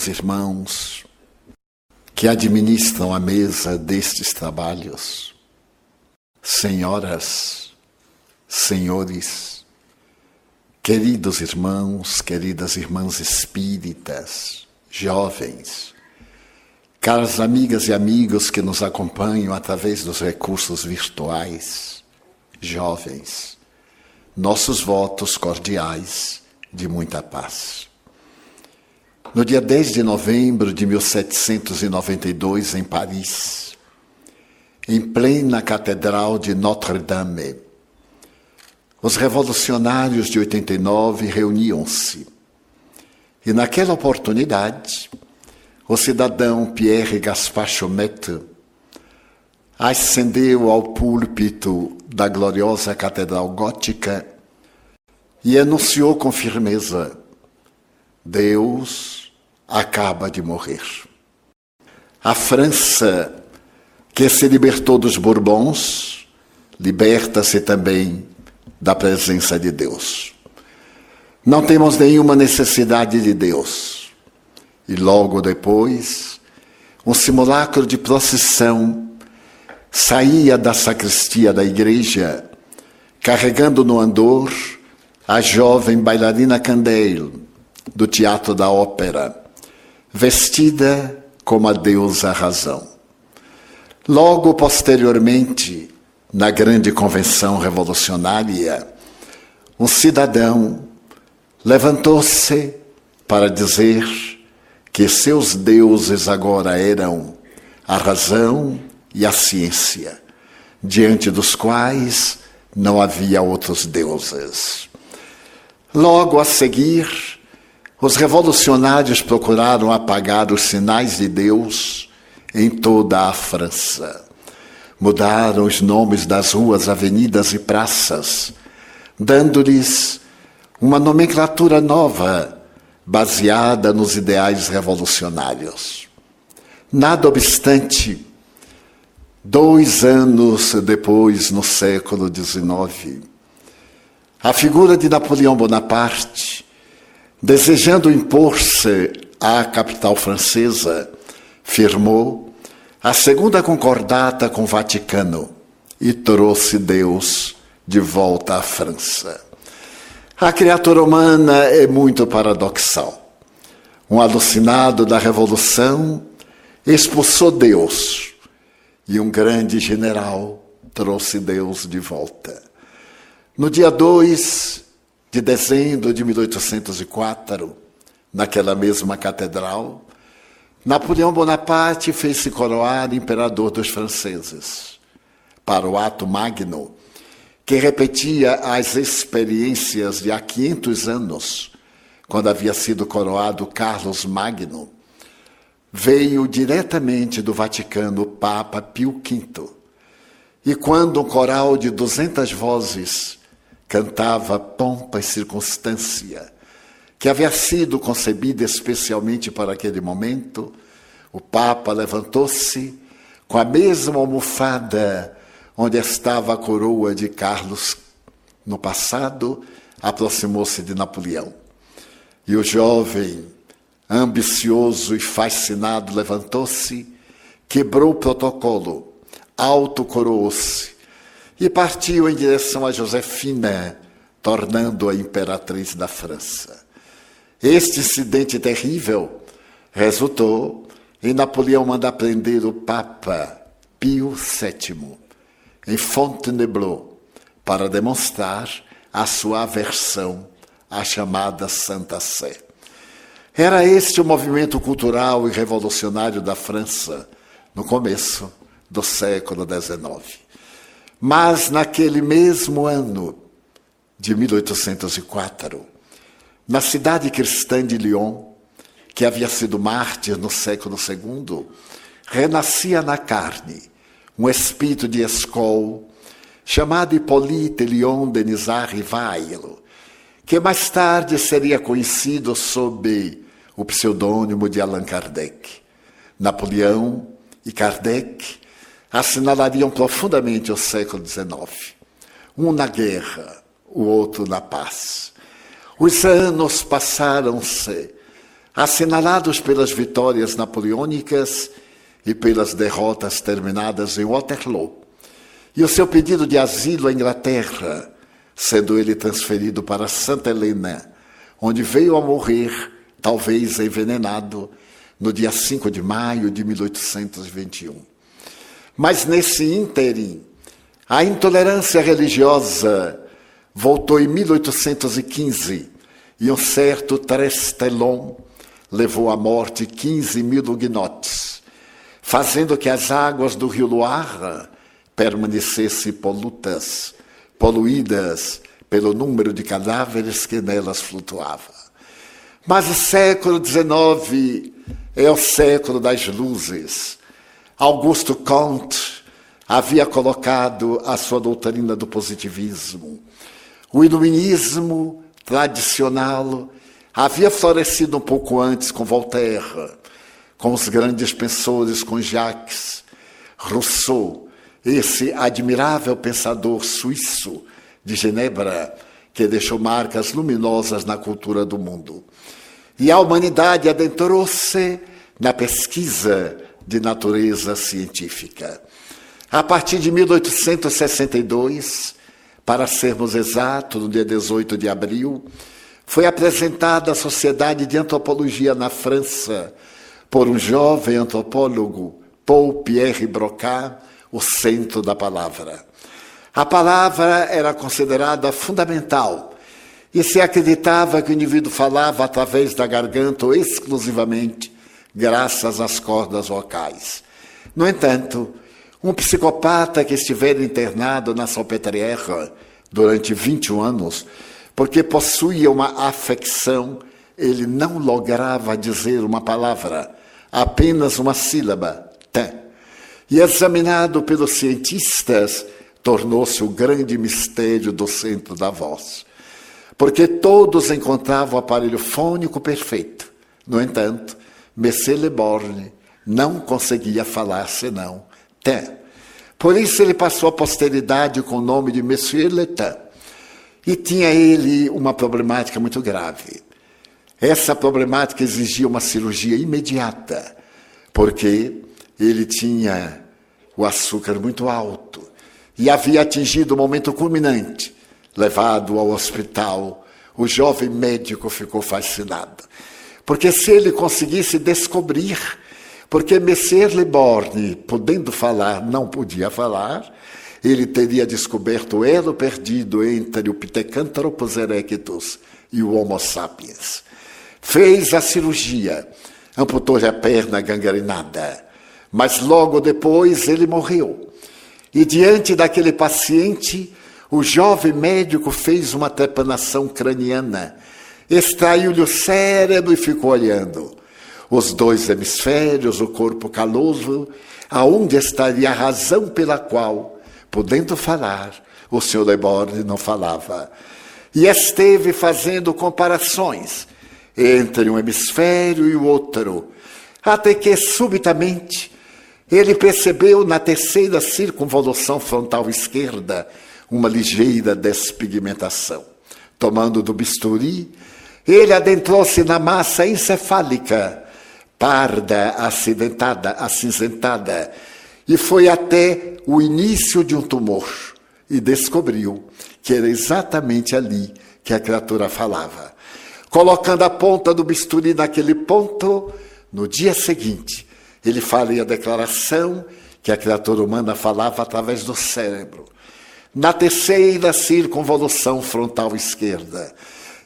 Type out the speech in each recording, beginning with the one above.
Queridos irmãos que administram a mesa destes trabalhos, senhoras, senhores, queridos irmãos, queridas irmãs espíritas, jovens, caras amigas e amigos que nos acompanham através dos recursos virtuais, jovens, nossos votos cordiais de muita paz. No dia 10 de novembro de 1792, em Paris, em plena Catedral de Notre-Dame, os revolucionários de 89 reuniam-se. E naquela oportunidade, o cidadão Pierre Gaspar Chomet ascendeu ao púlpito da gloriosa Catedral Gótica e anunciou com firmeza: Deus acaba de morrer. A França, que se libertou dos Bourbons, liberta-se também da presença de Deus. Não temos nenhuma necessidade de Deus. E logo depois, um simulacro de procissão saía da sacristia da igreja, carregando no andor a jovem bailarina Candale, do Teatro da Ópera vestida como a deusa razão. Logo posteriormente, na grande convenção revolucionária, um cidadão levantou-se para dizer que seus deuses agora eram a razão e a ciência, diante dos quais não havia outros deuses. Logo a seguir, os revolucionários procuraram apagar os sinais de Deus em toda a França. Mudaram os nomes das ruas, avenidas e praças, dando-lhes uma nomenclatura nova, baseada nos ideais revolucionários. Nada obstante, dois anos depois, no século XIX, a figura de Napoleão Bonaparte Desejando impor-se à capital francesa, firmou a segunda concordata com o Vaticano e trouxe Deus de volta à França. A criatura humana é muito paradoxal. Um alucinado da revolução expulsou Deus e um grande general trouxe Deus de volta. No dia 2 de dezembro de 1804, naquela mesma catedral, Napoleão Bonaparte fez-se coroar imperador dos franceses. Para o ato magno, que repetia as experiências de há 500 anos, quando havia sido coroado Carlos Magno, veio diretamente do Vaticano o Papa Pio V. E quando um coral de 200 vozes cantava pompa e circunstância, que havia sido concebida especialmente para aquele momento, o Papa levantou-se com a mesma almofada onde estava a coroa de Carlos no passado, aproximou-se de Napoleão. E o jovem, ambicioso e fascinado, levantou-se, quebrou o protocolo, autocoroou-se e partiu em direção a Josefina, tornando-a imperatriz da França. Este incidente terrível resultou em Napoleão mandar prender o Papa Pio VII em Fontainebleau para demonstrar a sua aversão à chamada Santa Sé. Era este o movimento cultural e revolucionário da França no começo do século XIX. Mas naquele mesmo ano de 1804, na cidade cristã de Lyon, que havia sido mártir no século II, renascia na carne um espírito de escol chamado Hippolyte Lyon Denisard Rivailo, que mais tarde seria conhecido sob o pseudônimo de Allan Kardec. Napoleão e Kardec assinalariam profundamente o século XIX. Um na guerra, o outro na paz. Os anos passaram-se. assinalados pelas vitórias napoleônicas e pelas derrotas terminadas em Waterloo, e o seu pedido de asilo à Inglaterra, sendo ele transferido para Santa Helena, onde veio a morrer, talvez envenenado, no dia 5 de maio de 1821. Mas nesse ínterim, a intolerância religiosa voltou em 1815 e um certo Trestelon levou à morte 15 mil huguenotes, fazendo que as águas do rio Loire permanecessem polutas, poluídas pelo número de cadáveres que nelas flutuava. Mas o século XIX é o século das luzes. Augusto Comte havia colocado a sua doutrina do positivismo. O iluminismo tradicional havia florescido um pouco antes com Voltaire, com os grandes pensores, com Jacques, Rousseau, esse admirável pensador suíço de Genebra, que deixou marcas luminosas na cultura do mundo. E a humanidade adentrou-se na pesquisa de natureza científica. A partir de 1862, para sermos exatos, no dia 18 de abril, foi apresentada à Sociedade de Antropologia na França por um jovem antropólogo, Paul Pierre Broca, o centro da palavra. A palavra era considerada fundamental e se acreditava que o indivíduo falava através da garganta ou exclusivamente graças às cordas vocais. No entanto, um psicopata que estiver internado na Salpêtrière durante 21 anos, porque possuía uma afecção, ele não lograva dizer uma palavra, apenas uma sílaba, tem. E examinado pelos cientistas, tornou-se o grande mistério do centro da voz. Porque todos encontravam o aparelho fônico perfeito. No entanto, Messé Le Borgne não conseguia falar senão Tin. Por isso ele passou à posteridade com o nome de Monsieur Letin. E tinha ele uma problemática muito grave. Essa problemática exigia uma cirurgia imediata, porque ele tinha o açúcar muito alto e havia atingido o momento culminante. Levado ao hospital, o jovem médico ficou fascinado. Porque se ele conseguisse descobrir, porque Messier Leborgne, podendo falar, não podia falar, ele teria descoberto o elo perdido entre o Pithecanthropus erectus e o Homo sapiens. Fez a cirurgia, amputou-lhe a perna gangrenada, mas logo depois ele morreu. E diante daquele paciente, o jovem médico fez uma trepanação craniana extraiu-lhe o cérebro e ficou olhando. Os dois hemisférios, o corpo caloso, aonde estaria a razão pela qual, podendo falar, o senhor Leborne não falava. E esteve fazendo comparações entre um hemisfério e o outro, até que subitamente ele percebeu na terceira circunvolução frontal esquerda uma ligeira despigmentação. Tomando do bisturi, ele adentrou-se na massa encefálica, parda, acidentada, acinzentada, e foi até o início de um tumor e descobriu que era exatamente ali que a criatura falava. Colocando a ponta do bisturi naquele ponto, no dia seguinte, ele faria a declaração que a criatura humana falava através do cérebro. Na terceira circunvolução frontal esquerda,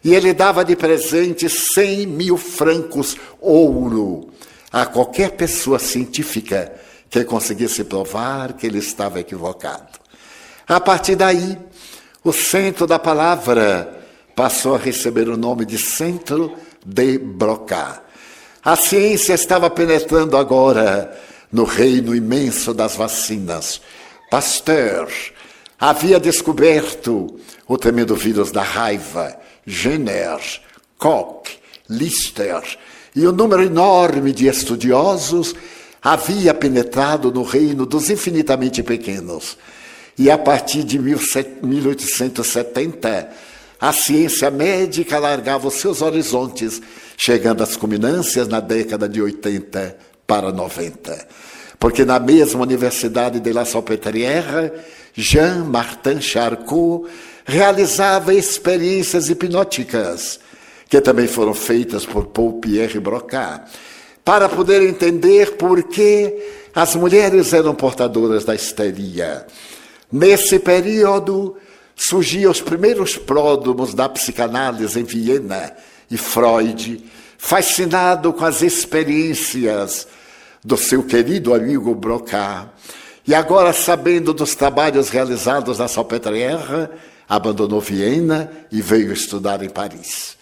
e ele dava de presente 100 mil francos ouro a qualquer pessoa científica que conseguisse provar que ele estava equivocado. A partir daí, o centro da palavra passou a receber o nome de Centro de Broca. A ciência estava penetrando agora no reino imenso das vacinas. Pasteur havia descoberto o tremendo vírus da raiva Jenner, Koch, Lister e um número enorme de estudiosos havia penetrado no reino dos infinitamente pequenos. E a partir de 1870, a ciência médica alargava os seus horizontes chegando às culminâncias na década de 80 para 90. Porque na mesma Universidade de La Salpêtrière, Jean-Martin Charcot realizava experiências hipnóticas, que também foram feitas por Paul Pierre Broca, para poder entender por que as mulheres eram portadoras da histeria. Nesse período, surgiam os primeiros pródomos da psicanálise em Viena e Freud, fascinado com as experiências do seu querido amigo Broca. E agora, sabendo dos trabalhos realizados na Salpêtrière, abandonou Viena e veio estudar em Paris.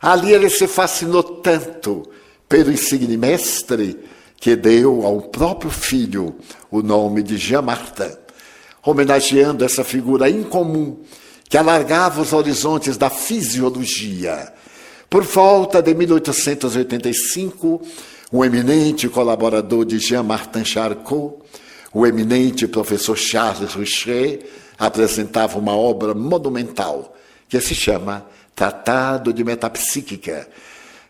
Ali ele se fascinou tanto pelo insigne mestre que deu ao próprio filho o nome de Jean Martin, homenageando essa figura incomum que alargava os horizontes da fisiologia. Por volta de 1885, um eminente colaborador de Jean Martin Charcot, o eminente professor Charles Richer, apresentava uma obra monumental que se chama Tratado de Metapsíquica.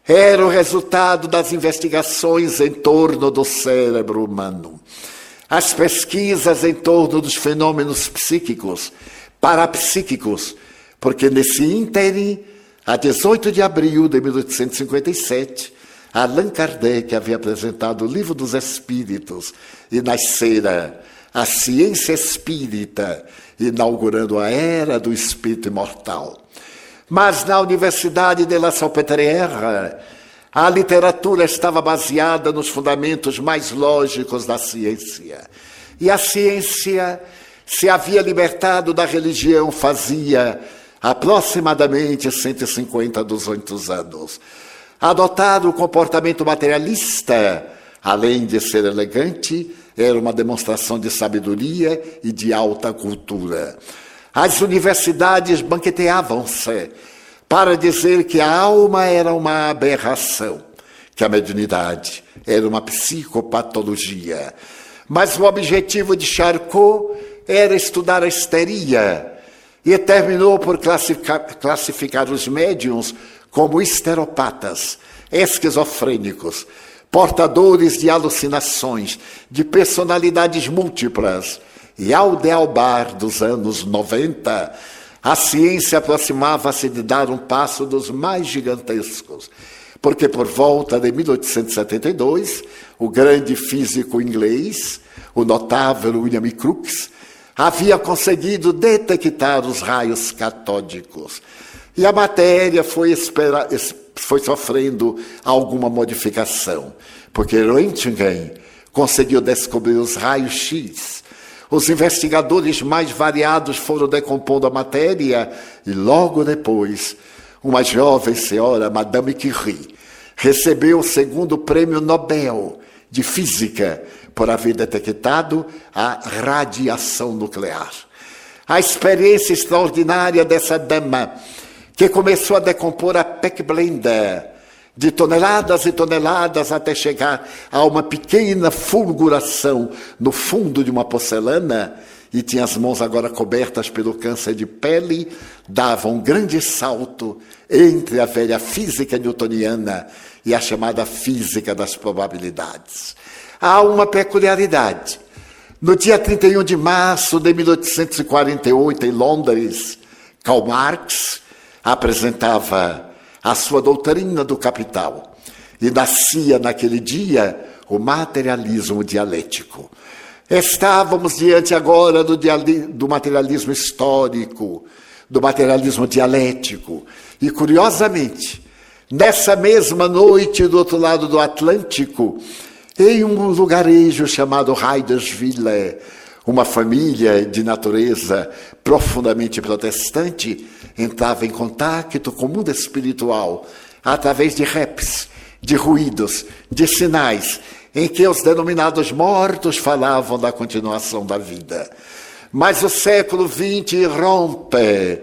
Era o resultado das investigações em torno do cérebro humano. As pesquisas em torno dos fenômenos psíquicos, parapsíquicos, porque nesse ínterim, a 18 de abril de 1857, Allan Kardec havia apresentado o Livro dos Espíritos e nascera a ciência espírita, inaugurando a era do espírito imortal. Mas na Universidade de La Salpêtrière, a literatura estava baseada nos fundamentos mais lógicos da ciência. E a ciência se havia libertado da religião fazia aproximadamente 150 a 200 anos. Adotar o comportamento materialista, além de ser elegante, era uma demonstração de sabedoria e de alta cultura. As universidades banqueteavam-se para dizer que a alma era uma aberração, que a mediunidade era uma psicopatologia. Mas o objetivo de Charcot era estudar a histeria e terminou por classificar, classificar os médiums como esteropatas, esquizofrênicos, portadores de alucinações, de personalidades múltiplas. E ao dealbar dos anos 90, a ciência aproximava-se de dar um passo dos mais gigantescos, porque por volta de 1872, o grande físico inglês, o notável William Crookes, havia conseguido detectar os raios catódicos. E a matéria foi, espera, foi sofrendo alguma modificação, porque Röntgen conseguiu descobrir os raios X. Os investigadores mais variados foram decompondo a matéria e logo depois, uma jovem senhora, Madame Curie, recebeu o segundo prêmio Nobel de Física por haver detectado a radiação nuclear. A experiência extraordinária dessa dama que começou a decompor a Peckblender de toneladas e toneladas até chegar a uma pequena fulguração no fundo de uma porcelana e tinha as mãos agora cobertas pelo câncer de pele, dava um grande salto entre a velha física newtoniana e a chamada física das probabilidades. Há uma peculiaridade. No dia 31 de março de 1848, em Londres, Karl Marx apresentava a sua doutrina do capital. E nascia naquele dia o materialismo dialético. Estávamos diante agora do, do materialismo histórico, do materialismo dialético. E curiosamente, nessa mesma noite do outro lado do Atlântico, em um lugarejo chamado Heiderswille, uma família de natureza profundamente protestante entrava em contato com o mundo espiritual através de raps, de ruídos, de sinais, em que os denominados mortos falavam da continuação da vida. Mas o século XX rompe,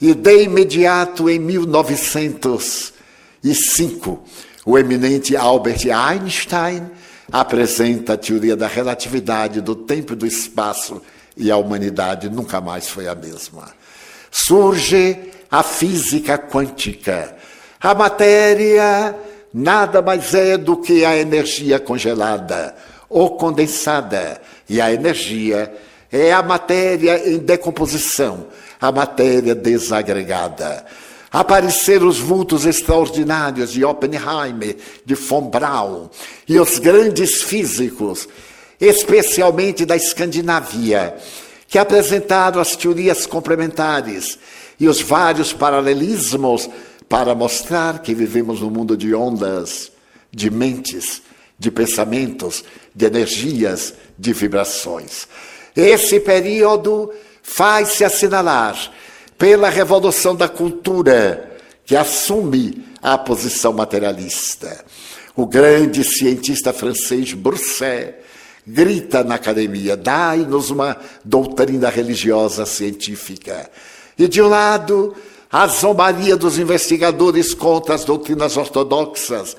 e de imediato, em 1905, o eminente Albert Einstein apresenta a teoria da relatividade do tempo e do espaço e a humanidade nunca mais foi a mesma. Surge a física quântica, A matéria nada mais é do que a energia congelada ou condensada, e a energia é a matéria em decomposição, a matéria desagregada. Apareceram os vultos extraordinários de Oppenheimer, de von Braun, e os grandes físicos, especialmente da Escandinávia, que apresentaram as teorias complementares e os vários paralelismos para mostrar que vivemos num mundo de ondas, de mentes, de pensamentos, de energias, de vibrações. Esse período faz-se assinalar pela revolução da cultura, que assume a posição materialista. O grande cientista francês Brousset grita na academia: dai-nos uma doutrina religiosa científica. E de um lado, a zombaria dos investigadores contra as doutrinas ortodoxas,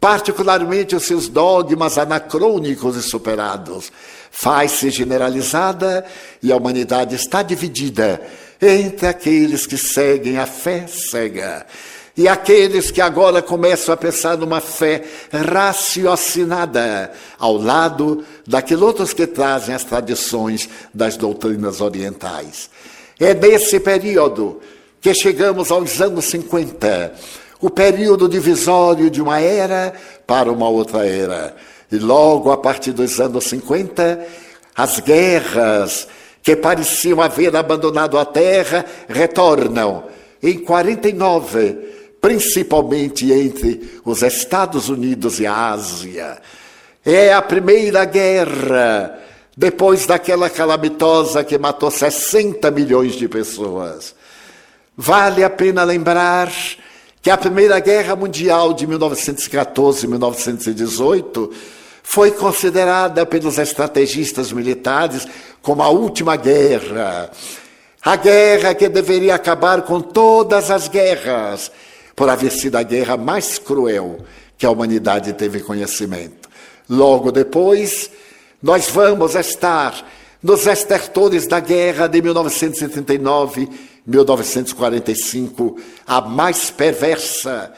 particularmente os seus dogmas anacrônicos e superados, faz-se generalizada e a humanidade está dividida entre aqueles que seguem a fé cega e aqueles que agora começam a pensar numa fé raciocinada, ao lado daqueles outros que trazem as tradições das doutrinas orientais. É nesse período que chegamos aos anos 50, o período divisório de uma era para uma outra era. E logo a partir dos anos 50, as guerras que pareciam haver abandonado a terra retornam. Em 49, principalmente entre os Estados Unidos e a Ásia. É a primeira guerra depois daquela calamitosa que matou 60 milhões de pessoas. Vale a pena lembrar que a Primeira Guerra Mundial de 1914-1918 foi considerada pelos estrategistas militares como a última guerra. A guerra que deveria acabar com todas as guerras, por haver sido a guerra mais cruel que a humanidade teve conhecimento. Logo depois, nós vamos estar nos estertores da guerra de 1939 1945, a mais perversa,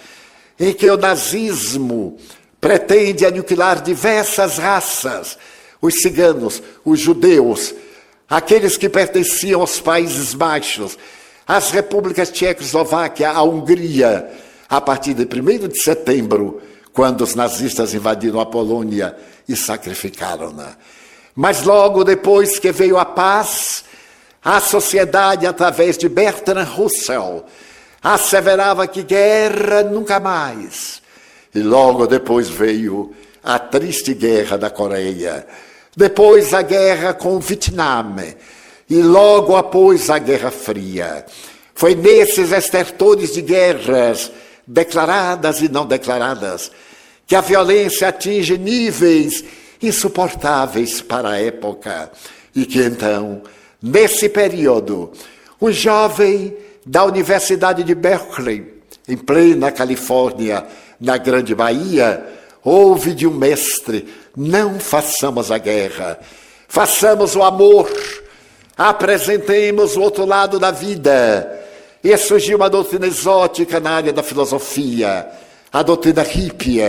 em que o nazismo pretende aniquilar diversas raças, os ciganos, os judeus, aqueles que pertenciam aos Países Baixos, as repúblicas Tchecoslováquia, a Hungria, a partir de 1 de setembro, quando os nazistas invadiram a Polônia e sacrificaram-na. Mas logo depois que veio a paz, a sociedade, através de Bertrand Russell, asseverava que guerra nunca mais. E logo depois veio a triste guerra da Coreia, depois a guerra com o Vietnã, e logo após a Guerra Fria. Foi nesses estertores de guerras, declaradas e não declaradas, que a violência atinge níveis insuportáveis para a época, e que então Nesse período, um jovem da Universidade de Berkeley, em plena Califórnia, na Grande Bahia, ouve de um mestre: não façamos a guerra, façamos o amor, apresentemos o outro lado da vida. E surgiu uma doutrina exótica na área da filosofia, a doutrina hippie.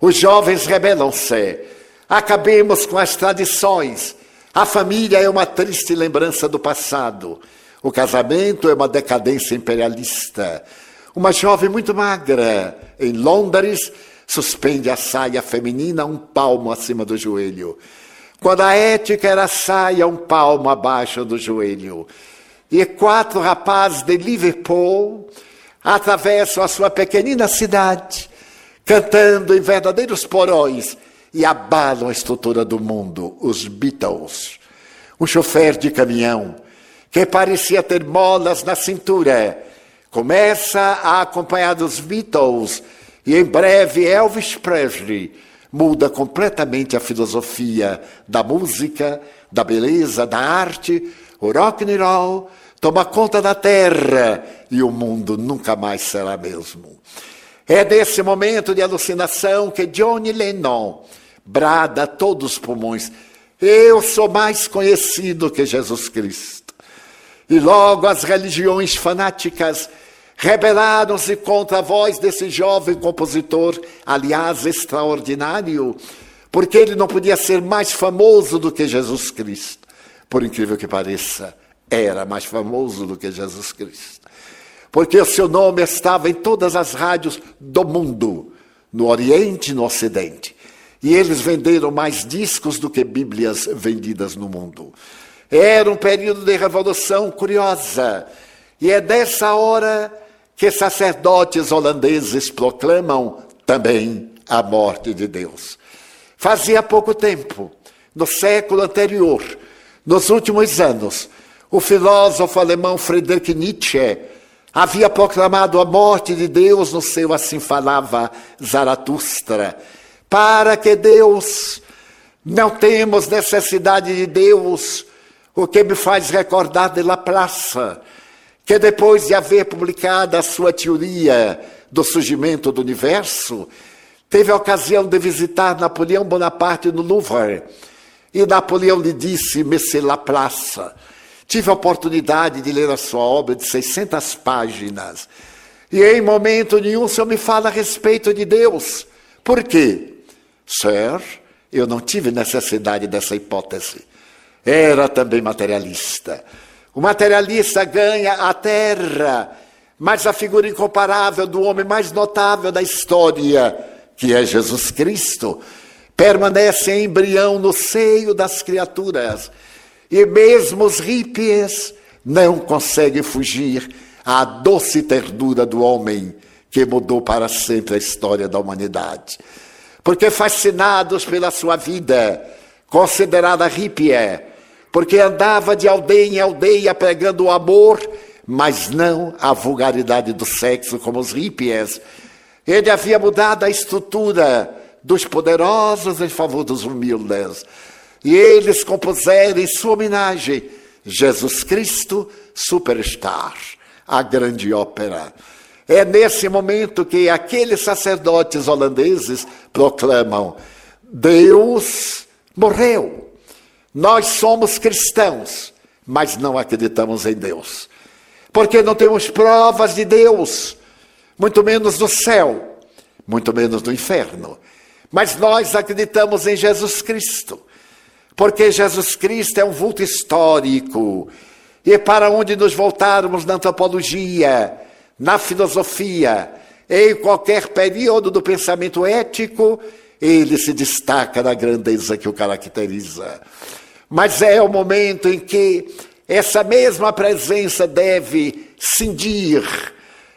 Os jovens rebelam-se, acabemos com as tradições, a família é uma triste lembrança do passado. O casamento é uma decadência imperialista. Uma jovem muito magra, em Londres, suspende a saia feminina um palmo acima do joelho. Quando a ética era saia um palmo abaixo do joelho. E quatro rapazes de Liverpool atravessam a sua pequenina cidade, cantando em verdadeiros porões e abalam a estrutura do mundo, os Beatles. O chofer de caminhão, que parecia ter molas na cintura, começa a acompanhar dos Beatles e em breve Elvis Presley muda completamente a filosofia da música, da beleza, da arte, o rock and roll toma conta da terra e o mundo nunca mais será mesmo. É desse momento de alucinação que Johnny Lennon brada a todos os pulmões: Eu sou mais conhecido que Jesus Cristo. E logo as religiões fanáticas rebelaram-se contra a voz desse jovem compositor, aliás, extraordinário, porque ele não podia ser mais famoso do que Jesus Cristo. Por incrível que pareça, era mais famoso do que Jesus Cristo. Porque o seu nome estava em todas as rádios do mundo, no Oriente e no Ocidente. E eles venderam mais discos do que Bíblias vendidas no mundo. Era um período de revolução curiosa. E é dessa hora que sacerdotes holandeses proclamam também a morte de Deus. Fazia pouco tempo, no século anterior, nos últimos anos, o filósofo alemão Friedrich Nietzsche havia proclamado a morte de Deus no seu Assim Falava Zaratustra. Para que Deus, não temos necessidade de Deus, o que me faz recordar de Laplace que depois de haver publicado a sua teoria do surgimento do universo, teve a ocasião de visitar Napoleão Bonaparte no Louvre. E Napoleão lhe disse, Monsieur Laplace, tive a oportunidade de ler a sua obra de 600 páginas. E em momento nenhum o senhor me fala a respeito de Deus. Por quê? Sir, eu não tive necessidade dessa hipótese. Era também materialista. O materialista ganha a terra, mas a figura incomparável do homem mais notável da história, que é Jesus Cristo, permanece em embrião no seio das criaturas. E mesmo os hippies não conseguem fugir à doce ternura do homem que mudou para sempre a história da humanidade. Porque fascinados pela sua vida, considerada hippie, porque andava de aldeia em aldeia pregando o amor, mas não a vulgaridade do sexo como os hippies. Ele havia mudado a estrutura dos poderosos em favor dos humildes. E eles compuseram em sua homenagem Jesus Cristo Superstar, a grande ópera. É nesse momento que aqueles sacerdotes holandeses proclamam: Deus morreu. Nós somos cristãos, mas não acreditamos em Deus. Porque não temos provas de Deus, muito menos do céu, muito menos do inferno. Mas nós acreditamos em Jesus Cristo, porque Jesus Cristo é um vulto histórico. E para onde nos voltarmos na antropologia, na filosofia, em qualquer período do pensamento ético, ele se destaca na grandeza que o caracteriza. Mas é o momento em que essa mesma presença deve cindir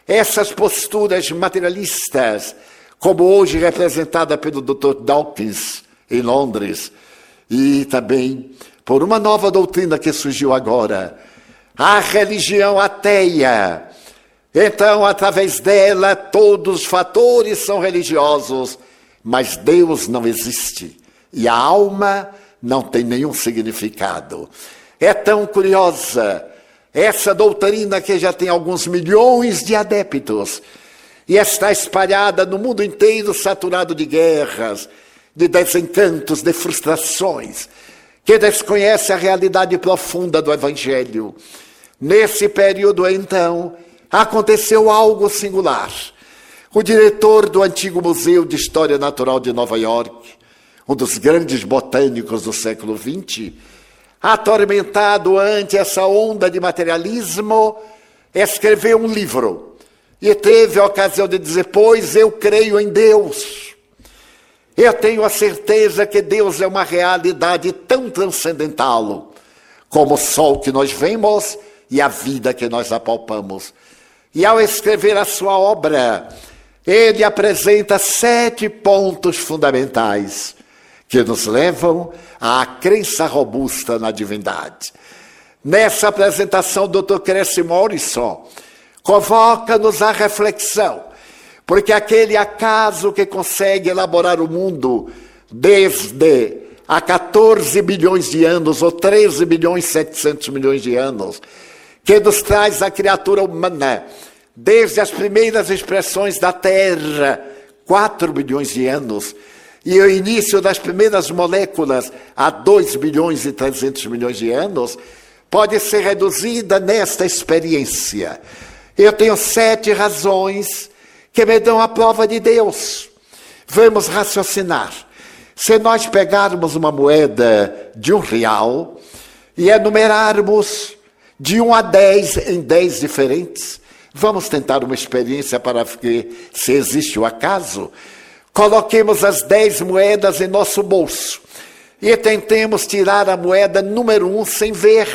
essas posturas materialistas, como hoje representada pelo Dr. Dawkins em Londres, e também por uma nova doutrina que surgiu agora, a religião ateia. Então, através dela, todos os fatores são religiosos, mas Deus não existe. E a alma não tem nenhum significado. É tão curiosa essa doutrina que já tem alguns milhões de adeptos e está espalhada no mundo inteiro, saturado de guerras, de desencantos, de frustrações, que desconhece a realidade profunda do Evangelho. Nesse período, então, aconteceu algo singular. O diretor do antigo Museu de História Natural de Nova York, um dos grandes botânicos do século XX, atormentado ante essa onda de materialismo, escreveu um livro e teve a ocasião de dizer: Pois eu creio em Deus. Eu tenho a certeza que Deus é uma realidade tão transcendental como o sol que nós vemos e a vida que nós apalpamos. E ao escrever a sua obra, ele apresenta sete pontos fundamentais que nos levam à crença robusta na divindade. Nessa apresentação, o Dr. Cresce Morrison convoca-nos à reflexão, porque aquele acaso que consegue elaborar o mundo desde há 14 bilhões de anos, ou 13 bilhões e 700 milhões de anos, que nos traz a criatura humana, desde as primeiras expressões da Terra, 4 bilhões de anos, e o início das primeiras moléculas há 2 bilhões e 300 milhões de anos pode ser reduzida nesta experiência. Eu tenho sete razões que me dão a prova de Deus. Vamos raciocinar. Se nós pegarmos uma moeda de um real e enumerarmos de um a dez em dez diferentes, vamos tentar uma experiência para ver se existe o acaso. Coloquemos as dez moedas em nosso bolso e tentemos tirar a moeda número um sem ver.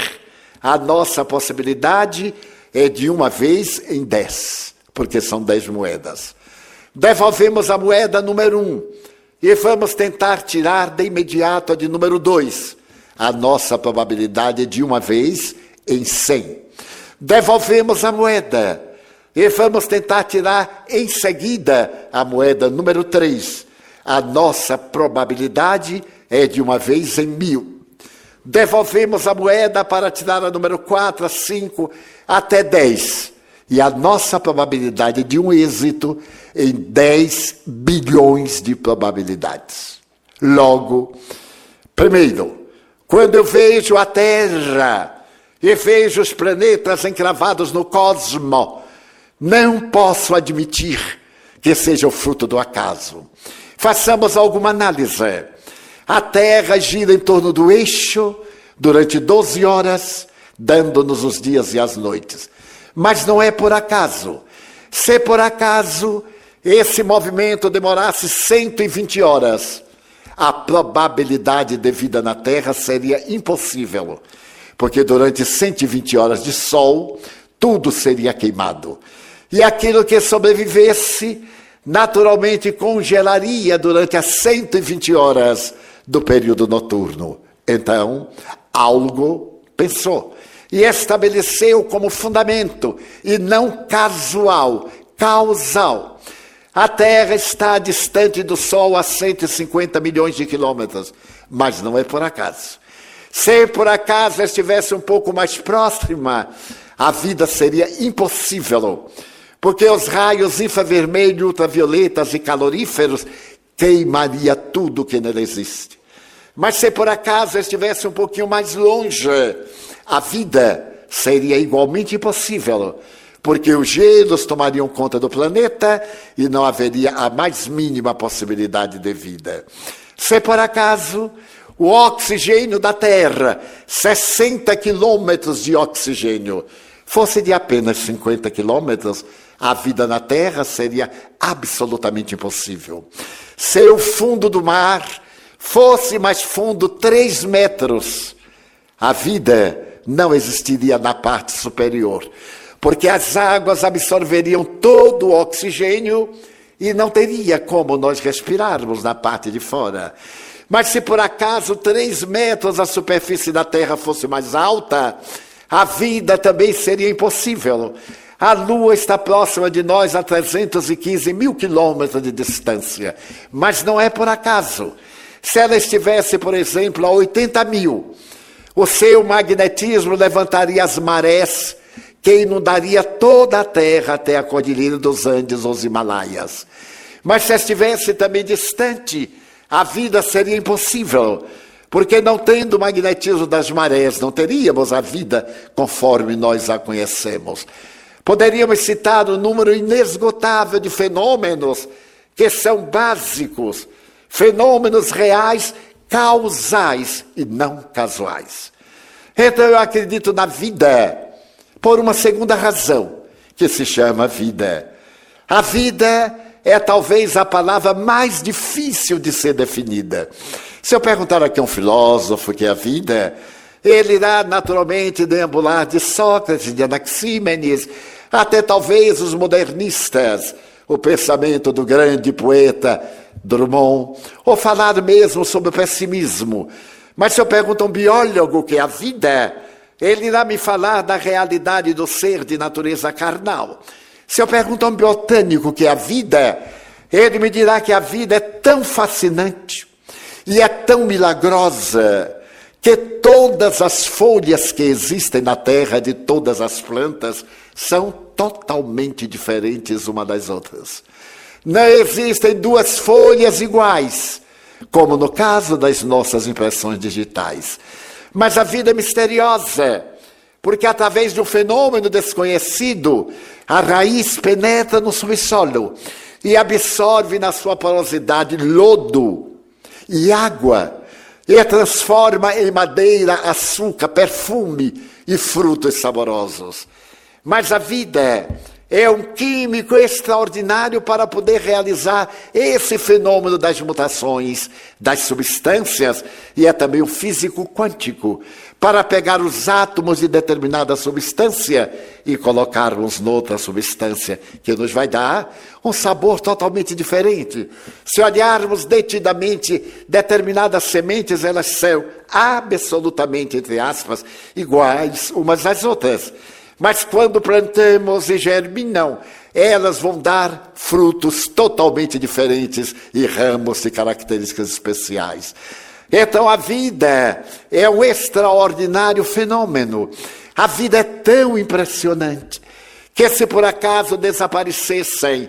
A nossa possibilidade é de uma vez em dez, porque são dez moedas. Devolvemos a moeda número um e vamos tentar tirar de imediato a de número dois. A nossa probabilidade é de uma vez em cem. Devolvemos a moeda e vamos tentar tirar em seguida a moeda número 3. A nossa probabilidade é de uma vez em mil. Devolvemos a moeda para tirar a número 4, a 5, até 10. E a nossa probabilidade de um êxito em 10 bilhões de probabilidades. Logo, primeiro, quando eu vejo a Terra e vejo os planetas encravados no cosmo, não posso admitir que seja o fruto do acaso. Façamos alguma análise. A Terra gira em torno do eixo durante 12 horas, dando-nos os dias e as noites. Mas não é por acaso. Se por acaso esse movimento demorasse 120 horas, a probabilidade de vida na Terra seria impossível, porque durante 120 horas de sol, tudo seria queimado e aquilo que sobrevivesse naturalmente congelaria durante as 120 horas do período noturno. Então, algo pensou e estabeleceu como fundamento, e não casual, causal. A Terra está distante do Sol a 150 milhões de quilômetros, mas não é por acaso. Se por acaso estivesse um pouco mais próxima, a vida seria impossível porque os raios infravermelho, ultravioletas e caloríferos queimaria tudo que nele existe. Mas se por acaso estivesse um pouquinho mais longe, a vida seria igualmente impossível, porque os gelos tomariam conta do planeta e não haveria a mais mínima possibilidade de vida. Se por acaso o oxigênio da Terra, 60 quilômetros de oxigênio, fosse de apenas 50 quilômetros, a vida na Terra seria absolutamente impossível. Se o fundo do mar fosse mais fundo três metros, a vida não existiria na parte superior, porque as águas absorveriam todo o oxigênio e não teria como nós respirarmos na parte de fora. Mas se por acaso três metros a superfície da Terra fosse mais alta, a vida também seria impossível. A Lua está próxima de nós a 315 mil quilômetros de distância, mas não é por acaso. Se ela estivesse, por exemplo, a 80 mil, o seu magnetismo levantaria as marés que inundaria toda a Terra até a Cordilheira dos Andes, os Himalaias. Mas se estivesse também distante, a vida seria impossível, porque não tendo o magnetismo das marés, não teríamos a vida conforme nós a conhecemos. Poderíamos citar um número inesgotável de fenômenos que são básicos, fenômenos reais, causais e não casuais. Então eu acredito na vida por uma segunda razão, que se chama vida. A vida é talvez a palavra mais difícil de ser definida. Se eu perguntar aqui a um filósofo que é a vida, ele irá naturalmente deambular de Sócrates, de Anaxímenes, até talvez os modernistas, o pensamento do grande poeta Drummond, ou falar mesmo sobre o pessimismo. Mas se eu pergunto a um biólogo que é a vida, ele irá me falar da realidade do ser de natureza carnal. Se eu pergunto a um botânico que é a vida, ele me dirá que a vida é tão fascinante e é tão milagrosa que todas as folhas que existem na terra de todas as plantas são totalmente diferentes uma das outras. Não existem duas folhas iguais, como no caso das nossas impressões digitais. Mas a vida é misteriosa. Porque através de um fenômeno desconhecido, a raiz penetra no subsolo e absorve na sua porosidade lodo e água e a transforma em madeira, açúcar, perfume e frutos saborosos. Mas a vida é um químico extraordinário para poder realizar esse fenômeno das mutações das substâncias e é também um físico quântico para pegar os átomos de determinada substância e colocarmos noutra substância que nos vai dar um sabor totalmente diferente. Se olharmos detidamente determinadas sementes, elas são absolutamente, entre aspas, iguais umas às outras. Mas quando plantamos e germinam, elas vão dar frutos totalmente diferentes e ramos de características especiais. Então a vida é um extraordinário fenômeno. A vida é tão impressionante que se por acaso desaparecessem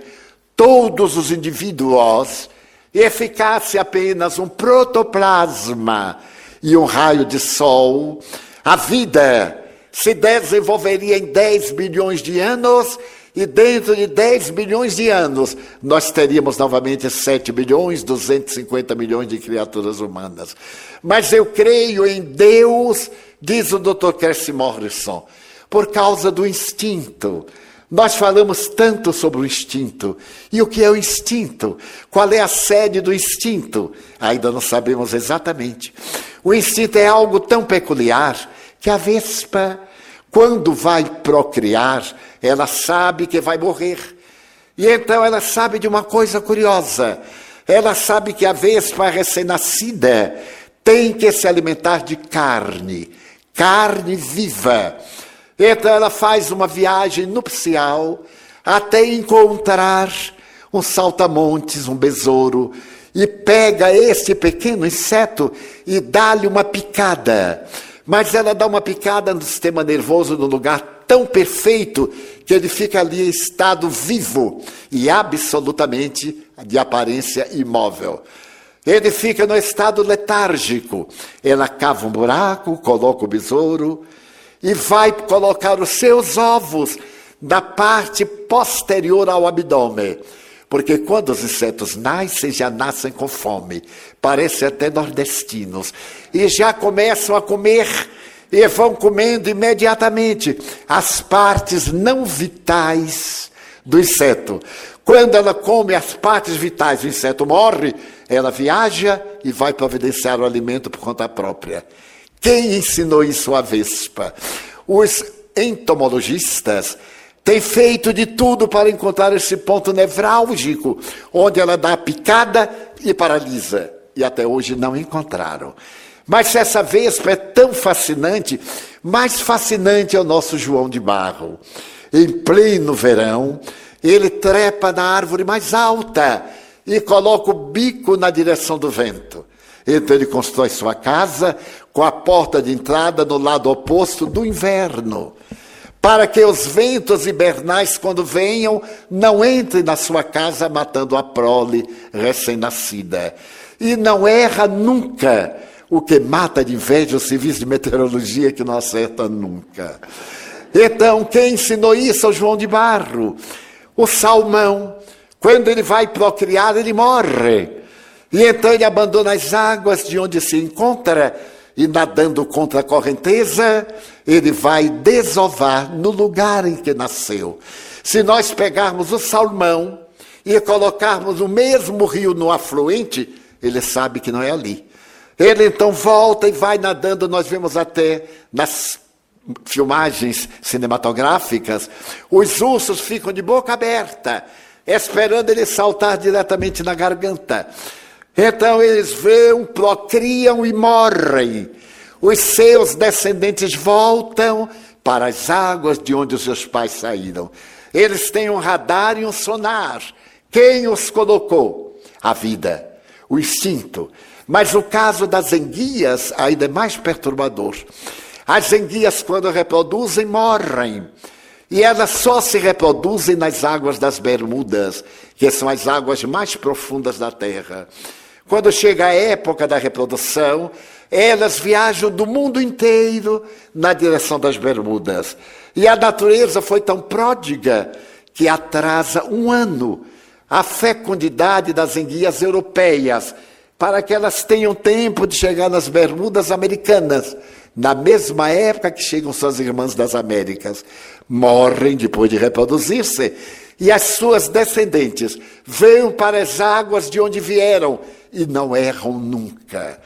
todos os indivíduos e ficasse apenas um protoplasma e um raio de sol, a vida se desenvolveria em 10 bilhões de anos e dentro de 10 bilhões de anos nós teríamos novamente 7 bilhões, 250 milhões de criaturas humanas. Mas eu creio em Deus, diz o Dr. Cassie Morrison, por causa do instinto. Nós falamos tanto sobre o instinto. E o que é o instinto? Qual é a sede do instinto? Ainda não sabemos exatamente. O instinto é algo tão peculiar que a vespa, quando vai procriar, ela sabe que vai morrer. E então ela sabe de uma coisa curiosa. Ela sabe que a vespa recém-nascida tem que se alimentar de carne, carne viva. Então ela faz uma viagem nupcial até encontrar um saltamontes, um besouro, e pega esse pequeno inseto e dá-lhe uma picada. Mas ela dá uma picada no sistema nervoso no lugar tão perfeito que ele fica ali em estado vivo e absolutamente de aparência imóvel. Ele fica no estado letárgico. Ela cava um buraco, coloca o besouro e vai colocar os seus ovos na parte posterior ao abdômen. Porque quando os insetos nascem, já nascem com fome. Parecem até nordestinos. E já começam a comer e vão comendo imediatamente as partes não vitais do inseto. Quando ela come as partes vitais, o inseto morre, ela viaja e vai providenciar o alimento por conta própria. Quem ensinou isso à vespa? Os entomologistas tem feito de tudo para encontrar esse ponto nevrálgico, onde ela dá a picada e paralisa. E até hoje não encontraram. Mas essa vespa é tão fascinante, mais fascinante é o nosso João de Barro. Em pleno verão, ele trepa na árvore mais alta e coloca o bico na direção do vento. Então ele constrói sua casa com a porta de entrada no lado oposto do inverno para que os ventos hibernais, quando venham, não entrem na sua casa matando a prole recém-nascida. E não erra nunca. O que mata de inveja o serviço de meteorologia que não acerta nunca. Então, quem ensinou isso ao João de Barro? O salmão, quando ele vai procriar, ele morre. E então ele abandona as águas de onde se encontra e nadando contra a correnteza, ele vai desovar no lugar em que nasceu. Se nós pegarmos o salmão e colocarmos o mesmo rio no afluente, ele sabe que não é ali. Ele então volta e vai nadando, nós vemos até nas filmagens cinematográficas, os ursos ficam de boca aberta, esperando ele saltar diretamente na garganta. Então eles vão, procriam e morrem. Os seus descendentes voltam para as águas de onde os seus pais saíram. Eles têm um radar e um sonar. Quem os colocou? A vida, o instinto. Mas o caso das enguias ainda é mais perturbador. As enguias, quando reproduzem, morrem. E elas só se reproduzem nas águas das Bermudas, que são as águas mais profundas da Terra. Quando chega a época da reprodução, elas viajam do mundo inteiro na direção das Bermudas. E a natureza foi tão pródiga que atrasa um ano a fecundidade das enguias europeias, para que elas tenham tempo de chegar nas Bermudas americanas, na mesma época que chegam suas irmãs das Américas. Morrem depois de reproduzir-se, e as suas descendentes vêm para as águas de onde vieram e não erram nunca.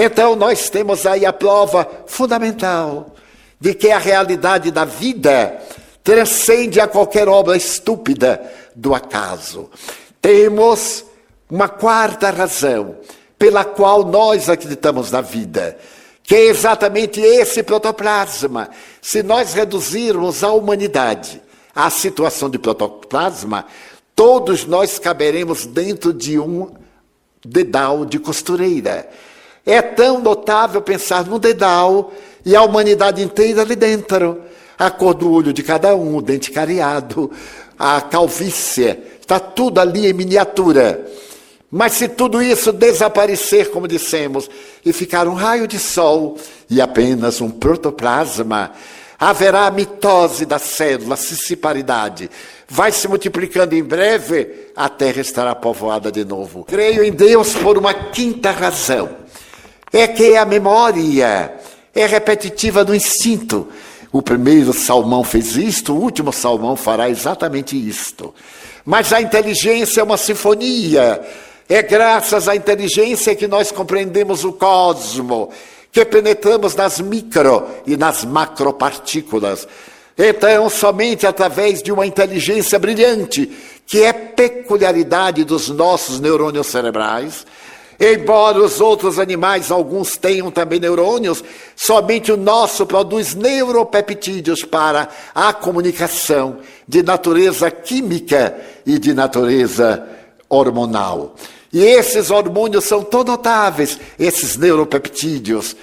Então, nós temos aí a prova fundamental de que a realidade da vida transcende a qualquer obra estúpida do acaso. Temos uma quarta razão pela qual nós acreditamos na vida, que é exatamente esse protoplasma. Se nós reduzirmos a humanidade à situação de protoplasma, todos nós caberemos dentro de um dedal de costureira. É tão notável pensar no dedal e a humanidade inteira ali dentro. A cor do olho de cada um, o dente cariado, a calvície, está tudo ali em miniatura. Mas se tudo isso desaparecer, como dissemos, e ficar um raio de sol e apenas um protoplasma, haverá a mitose da célula, a. Vai se multiplicando em breve, a terra estará povoada de novo. Creio em Deus por uma quinta razão. É que a memória é repetitiva do instinto. O primeiro salmão fez isto, o último salmão fará exatamente isto. Mas a inteligência é uma sinfonia. É graças à inteligência que nós compreendemos o cosmo, que penetramos nas micro e nas macropartículas. Então, somente através de uma inteligência brilhante, que é peculiaridade dos nossos neurônios cerebrais, Embora os outros animais, alguns tenham também neurônios, somente o nosso produz neuropeptídeos para a comunicação de natureza química e de natureza hormonal. E esses hormônios são tão notáveis, esses neuropeptídeos.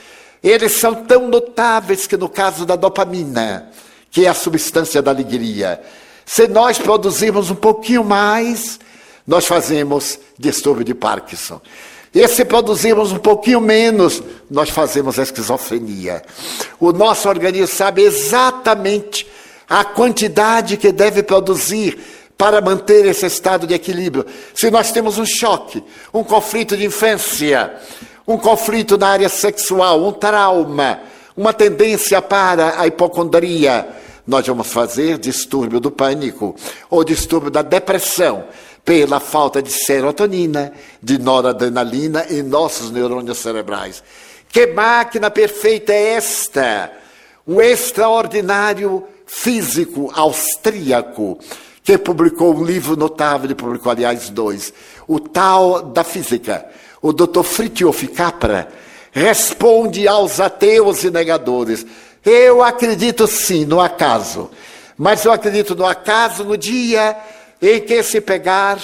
Eles são tão notáveis que, no caso da dopamina, que é a substância da alegria, se nós produzirmos um pouquinho mais, nós fazemos distúrbio de Parkinson. E se produzirmos um pouquinho menos, nós fazemos a esquizofrenia. O nosso organismo sabe exatamente a quantidade que deve produzir para manter esse estado de equilíbrio. Se nós temos um choque, um conflito de infância, um conflito na área sexual, um trauma, uma tendência para a hipocondria, nós vamos fazer distúrbio do pânico ou distúrbio da depressão pela falta de serotonina, de noradrenalina em nossos neurônios cerebrais. Que máquina perfeita é esta? Um extraordinário físico austríaco que publicou um livro notável, ele publicou, aliás, dois, o Tal da Física. O Dr. Fritjof Capra responde aos ateus e negadores. Eu acredito sim no acaso, mas eu acredito no acaso no dia em que se pegar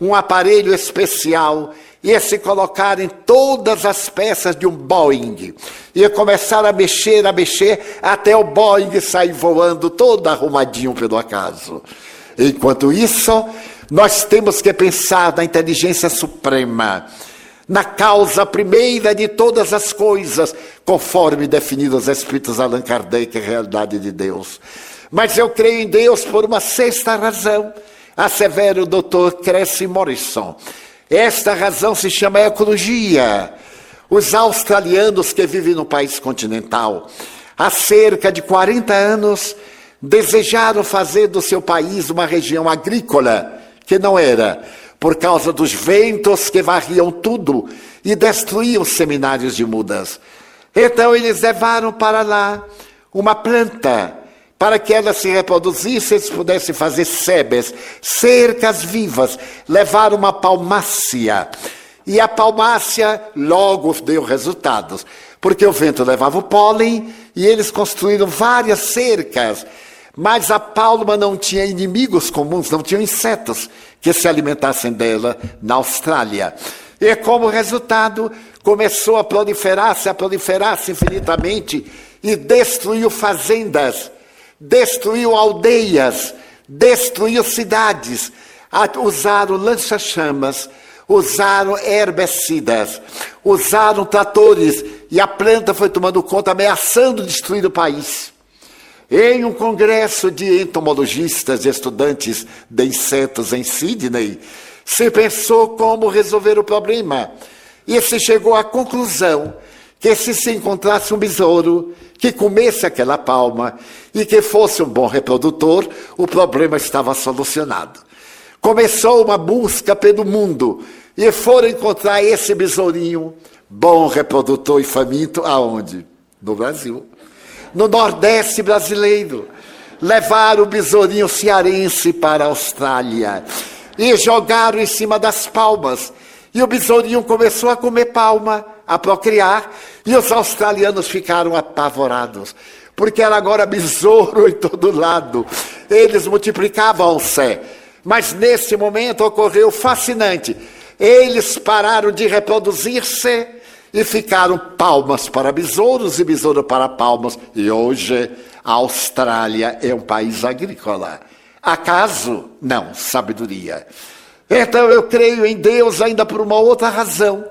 um aparelho especial e se colocar em todas as peças de um Boeing e começar a mexer, a mexer, até o Boeing sair voando todo arrumadinho pelo acaso. Enquanto isso, nós temos que pensar na inteligência suprema, na causa primeira de todas as coisas, conforme definido os Espíritos Allan Kardec, a realidade de Deus. Mas eu creio em Deus por uma sexta razão assevera o doutor Cressy Morrison. Esta razão se chama ecologia. Os australianos que vivem no país continental, há cerca de 40 anos, desejaram fazer do seu país uma região agrícola, que não era, por causa dos ventos que varriam tudo e destruíam os seminários de mudas. Então eles levaram para lá uma planta para que ela se reproduzisse, eles pudessem fazer sebes, cercas vivas, levar uma palmácia. E a palmácia logo deu resultados, porque o vento levava o pólen e eles construíram várias cercas. Mas a palma não tinha inimigos comuns, não tinha insetos que se alimentassem dela na Austrália. E como resultado, começou a proliferar-se, a proliferar-se infinitamente e destruiu fazendas destruiu aldeias, destruiu cidades, usaram lança-chamas, usaram herbicidas, usaram tratores e a planta foi tomando conta, ameaçando destruir o país. Em um congresso de entomologistas e estudantes de insetos em Sydney, se pensou como resolver o problema e se chegou à conclusão que se se encontrasse um besouro que comesse aquela palma e que fosse um bom reprodutor, o problema estava solucionado. Começou uma busca pelo mundo e foram encontrar esse besourinho, bom reprodutor e faminto, aonde? No Brasil. No Nordeste brasileiro. Levaram o besourinho cearense para a Austrália e jogaram em cima das palmas. E o besourinho começou a comer palma, a procriar, e os australianos ficaram apavorados, porque era agora besouro em todo lado. Eles multiplicavam-se. Mas nesse momento ocorreu fascinante. Eles pararam de reproduzir-se e ficaram palmas para besouros e besouro para palmas. E hoje a Austrália é um país agrícola. Acaso? Não, sabedoria. Então eu creio em Deus ainda por uma outra razão.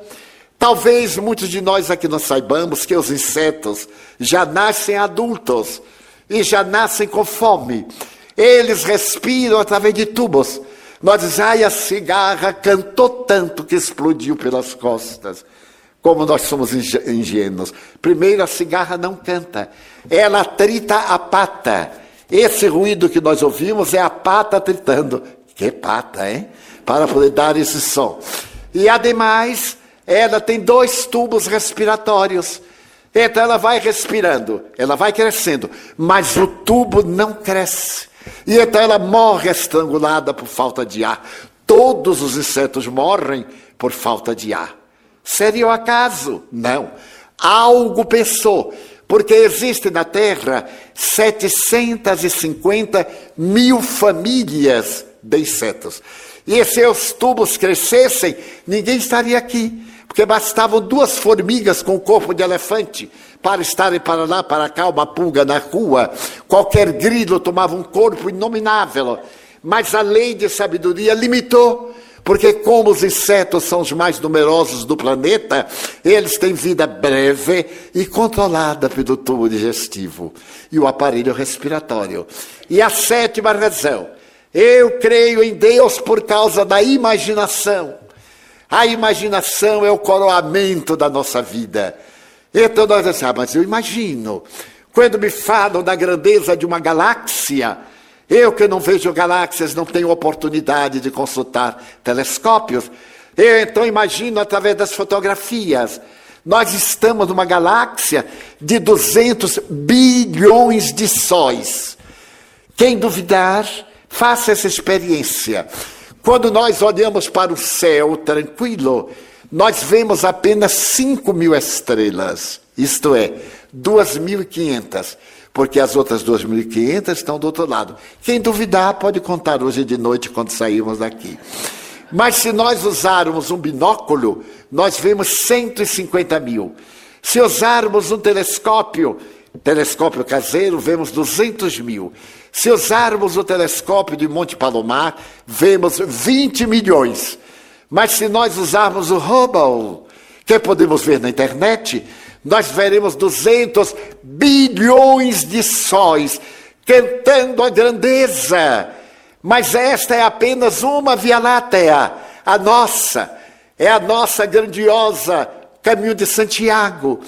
Talvez muitos de nós aqui não saibamos que os insetos já nascem adultos e já nascem com fome. Eles respiram através de tubos. Nós dizemos, ai, a cigarra cantou tanto que explodiu pelas costas. Como nós somos ingênuos. Primeiro, a cigarra não canta, ela trita a pata. Esse ruído que nós ouvimos é a pata tritando. Que pata, hein? Para poder dar esse som. E ademais, ela tem dois tubos respiratórios. Então ela vai respirando, ela vai crescendo, mas o tubo não cresce. E então ela morre estrangulada por falta de ar. Todos os insetos morrem por falta de ar. Seria o acaso? Não. Algo pensou, porque existe na Terra 750 mil famílias de insetos. E se os tubos crescessem, ninguém estaria aqui, porque bastavam duas formigas com corpo de elefante para estarem para lá, para cá, uma pulga na rua, qualquer grilo tomava um corpo inominável. Mas a lei de sabedoria limitou, porque como os insetos são os mais numerosos do planeta, eles têm vida breve e controlada pelo tubo digestivo e o aparelho respiratório. E a sétima razão, eu creio em Deus por causa da imaginação. A imaginação é o coroamento da nossa vida. Então nós dizemos, ah, mas eu imagino, quando me falam da grandeza de uma galáxia, eu que não vejo galáxias, não tenho oportunidade de consultar telescópios, eu então imagino através das fotografias. Nós estamos numa galáxia de 200 bilhões de sóis. Quem duvidar, faça essa experiência. Quando nós olhamos para o céu tranquilo, nós vemos apenas 5 mil estrelas, isto é, 2.500, porque as outras 2.500 estão do outro lado. Quem duvidar pode contar hoje de noite quando sairmos daqui. Mas se nós usarmos um binóculo, nós vemos 150 mil. Se usarmos um telescópio, telescópio caseiro, vemos 200 mil. Se usarmos o telescópio de Monte Palomar, vemos 20 milhões. Mas se nós usarmos o Hubble, que podemos ver na internet, nós veremos 200 bilhões de sóis cantando a grandeza. Mas esta é apenas uma Via Láctea, a nossa, é a nossa grandiosa caminho de Santiago.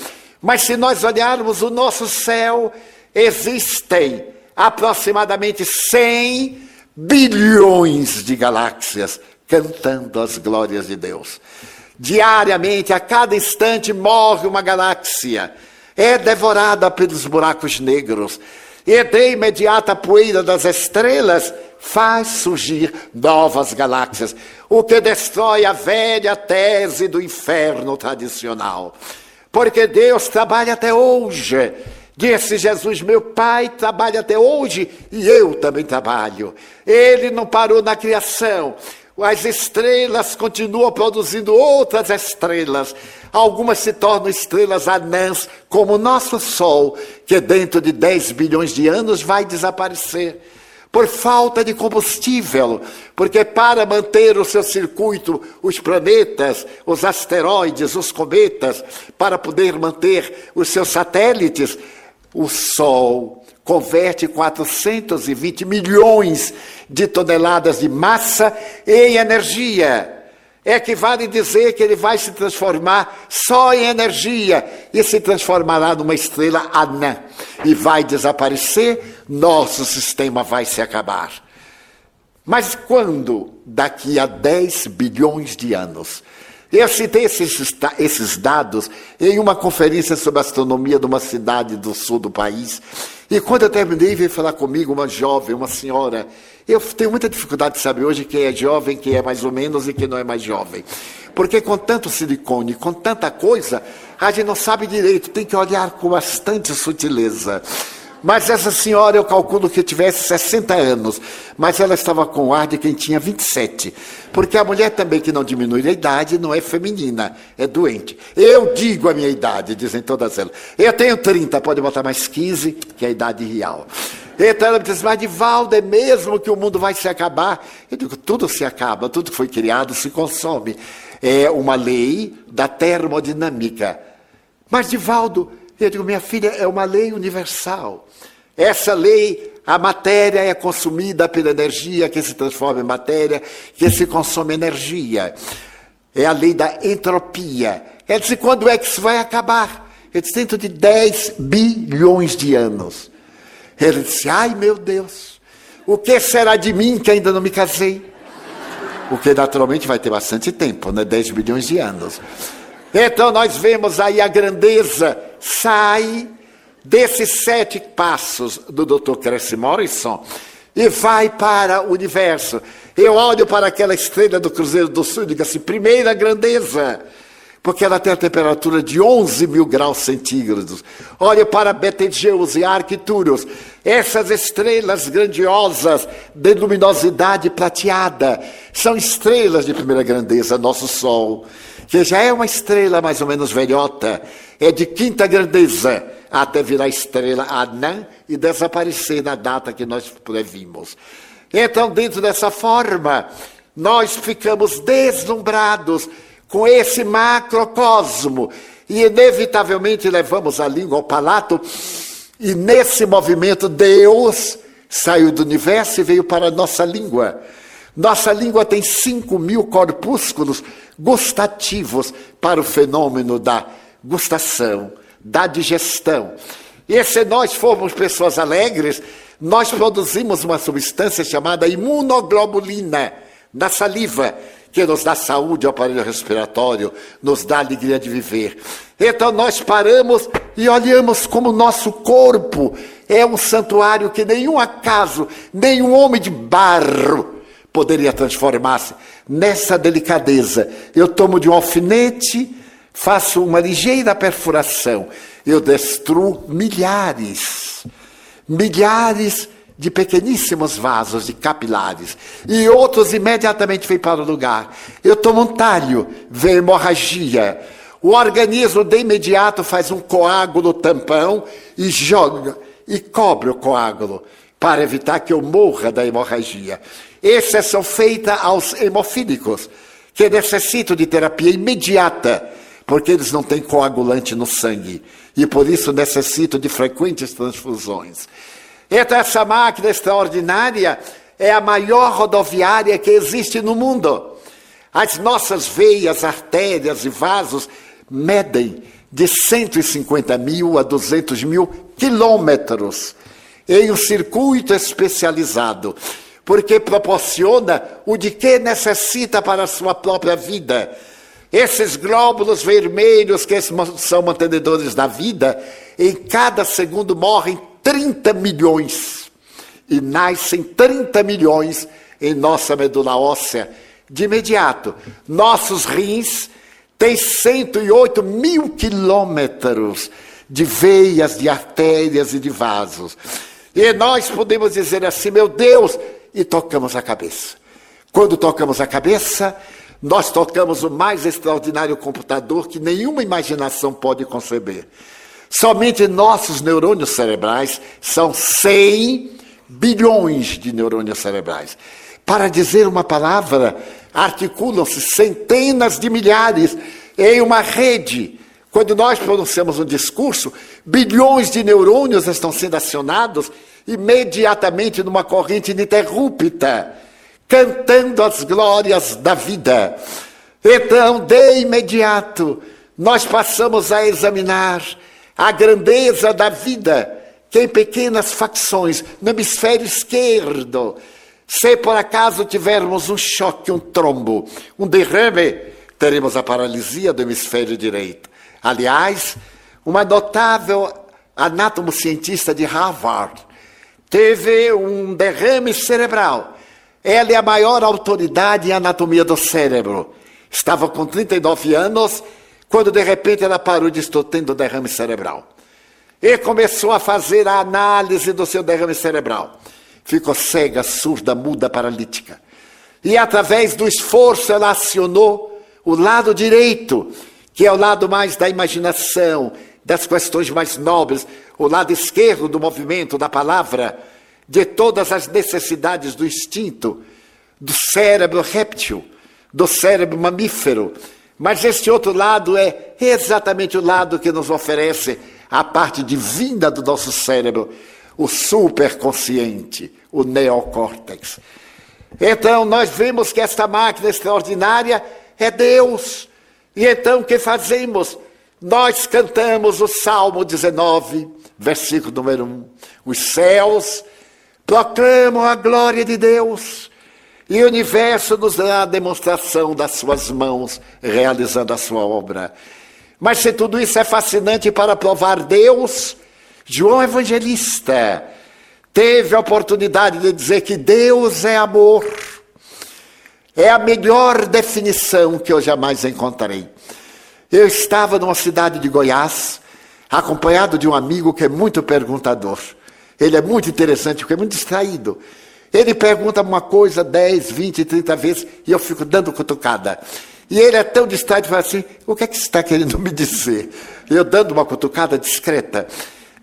Mas se nós olharmos o nosso céu, existem aproximadamente 100 bilhões de galáxias cantando as glórias de Deus. Diariamente, a cada instante, morre uma galáxia, é devorada pelos buracos negros, e de imediato a poeira das estrelas faz surgir novas galáxias, o que destrói a velha tese do inferno tradicional. Porque Deus trabalha até hoje. Disse Jesus: Meu Pai trabalha até hoje e eu também trabalho. Ele não parou na criação, as estrelas continuam produzindo outras estrelas. Algumas se tornam estrelas anãs, como o nosso Sol, que dentro de 10 bilhões de anos vai desaparecer. por falta de combustível, porque para manter o seu circuito, os planetas, os asteroides, os cometas, para poder manter os seus satélites, o Sol converte 420 milhões de toneladas de massa em energia. Equivale dizer que ele vai se transformar só em energia e se transformará numa estrela anã. E vai desaparecer, nosso sistema vai se acabar. Mas quando, daqui a 10 bilhões de anos, eu citei esses, esses dados em uma conferência sobre astronomia de uma cidade do sul do país, e quando eu terminei, veio falar comigo uma jovem, uma senhora. Eu tenho muita dificuldade de saber hoje quem é jovem, quem é mais ou menos e quem não é mais jovem. Porque com tanto silicone, com tanta coisa, a gente não sabe direito, tem que olhar com bastante sutileza. Mas essa senhora, eu calculo que tivesse 60 anos, mas ela estava com o ar de quem tinha 27. Porque a mulher também que não diminui a idade não é feminina, é doente. Eu digo a minha idade, dizem todas elas. Eu tenho 30, pode botar mais 15, que é a idade real. Então ela me diz, mas Divaldo, é mesmo que o mundo vai se acabar? Eu digo, tudo se acaba, tudo que foi criado se consome. É uma lei da termodinâmica. Mas Divaldo, eu digo, minha filha, é uma lei universal. Essa lei, a matéria é consumida pela energia que se transforma em matéria, que se consome energia. É a lei da entropia. Ela disse, quando é que isso vai acabar? Eu disse, dentro de 10 bilhões de anos. Ele disse, ai meu Deus, o que será de mim que ainda não me casei? Porque naturalmente vai ter bastante tempo, né? 10 bilhões de anos. Então nós vemos aí a grandeza sai desses sete passos do Dr. Cresce Morrison e vai para o universo. Eu olho para aquela estrela do Cruzeiro do Sul e digo assim: primeira grandeza, porque ela tem a temperatura de 11 mil graus centígrados. Olho para Betelgeuse e Arcturus, essas estrelas grandiosas de luminosidade prateada, são estrelas de primeira grandeza, nosso Sol, que já é uma estrela mais ou menos velhota, é de quinta grandeza até virar estrela anã e desaparecer na data que nós previmos. Então, dentro dessa forma, nós ficamos deslumbrados com esse macrocosmo e, inevitavelmente, levamos a língua ao palato, e nesse movimento, Deus saiu do universo e veio para a nossa língua. Nossa língua tem 5 mil corpúsculos gustativos para o fenômeno da gustação da digestão. E se nós formos pessoas alegres, nós produzimos uma substância chamada imunoglobulina na saliva, que nos dá saúde ao aparelho respiratório, nos dá alegria de viver. Então nós paramos e olhamos como nosso corpo é um santuário que nenhum acaso, nenhum homem de barro poderia transformar-se nessa delicadeza. Eu tomo de um alfinete, faço uma ligeira perfuração, eu destruo milhares, milhares de pequeníssimos vasos, de capilares, e outros imediatamente vêm para o lugar. Eu tomo um talho, vem hemorragia. O organismo de imediato faz um coágulo tampão e joga e cobre o coágulo para evitar que eu morra da hemorragia. Essas são feitas aos hemofílicos, que necessitam de terapia imediata porque eles não têm coagulante no sangue e por isso necessitam de frequentes transfusões. Então, essa máquina extraordinária é a maior rodoviária que existe no mundo. As nossas veias, artérias e vasos medem de 150 mil a 200 mil quilômetros em um circuito especializado, porque proporciona o de que necessita para a sua própria vida esses glóbulos vermelhos que são mantenedores da vida, em cada segundo morrem 30 milhões e nascem 30 milhões em nossa medula óssea de imediato. Nossos rins têm 108 mil quilômetros de veias, de artérias e de vasos. E nós podemos dizer assim, meu Deus, e tocamos a cabeça. Quando tocamos a cabeça, nós tocamos o mais extraordinário computador que nenhuma imaginação pode conceber. Somente nossos neurônios cerebrais são 100 bilhões de neurônios cerebrais. Para dizer uma palavra, articulam-se centenas de milhares em uma rede. Quando nós pronunciamos um discurso, bilhões de neurônios estão sendo acionados imediatamente numa corrente ininterrupta, cantando as glórias da vida. Então, de imediato, nós passamos a examinar a grandeza da vida, que em pequenas facções, no hemisfério esquerdo, se por acaso tivermos um choque, um trombo, um derrame, teremos a paralisia do hemisfério direito. Aliás, uma notável anatomo-cientista de Harvard teve um derrame cerebral. Ela é a maior autoridade em anatomia do cérebro. Estava com 39 anos quando de repente ela parou de estou tendo derrame cerebral. E começou a fazer a análise do seu derrame cerebral. Ficou cega, surda, muda, paralítica. E através do esforço ela acionou o lado direito, que é o lado mais da imaginação, das questões mais nobres, o lado esquerdo do movimento, da palavra, de todas as necessidades do instinto, do cérebro réptil, do cérebro mamífero, mas este outro lado é exatamente o lado que nos oferece a parte divina do nosso cérebro, o superconsciente, o neocórtex. Então, nós vemos que esta máquina extraordinária é Deus. E então, o que fazemos? Nós cantamos o Salmo 19, versículo número 1. Os céus proclamam a glória de Deus e o universo nos dá a demonstração das suas mãos realizando a sua obra. Mas se tudo isso é fascinante para provar Deus, João Evangelista teve a oportunidade de dizer que Deus é amor. É a melhor definição que eu jamais encontrei. Eu estava numa cidade de Goiás, acompanhado de um amigo que é muito perguntador. Ele é muito interessante, porque é muito distraído. Ele pergunta uma coisa 10, 20, 30 vezes e eu fico dando cutucada. E ele é tão e fala assim: o que é que você está querendo me dizer? Eu dando uma cutucada discreta.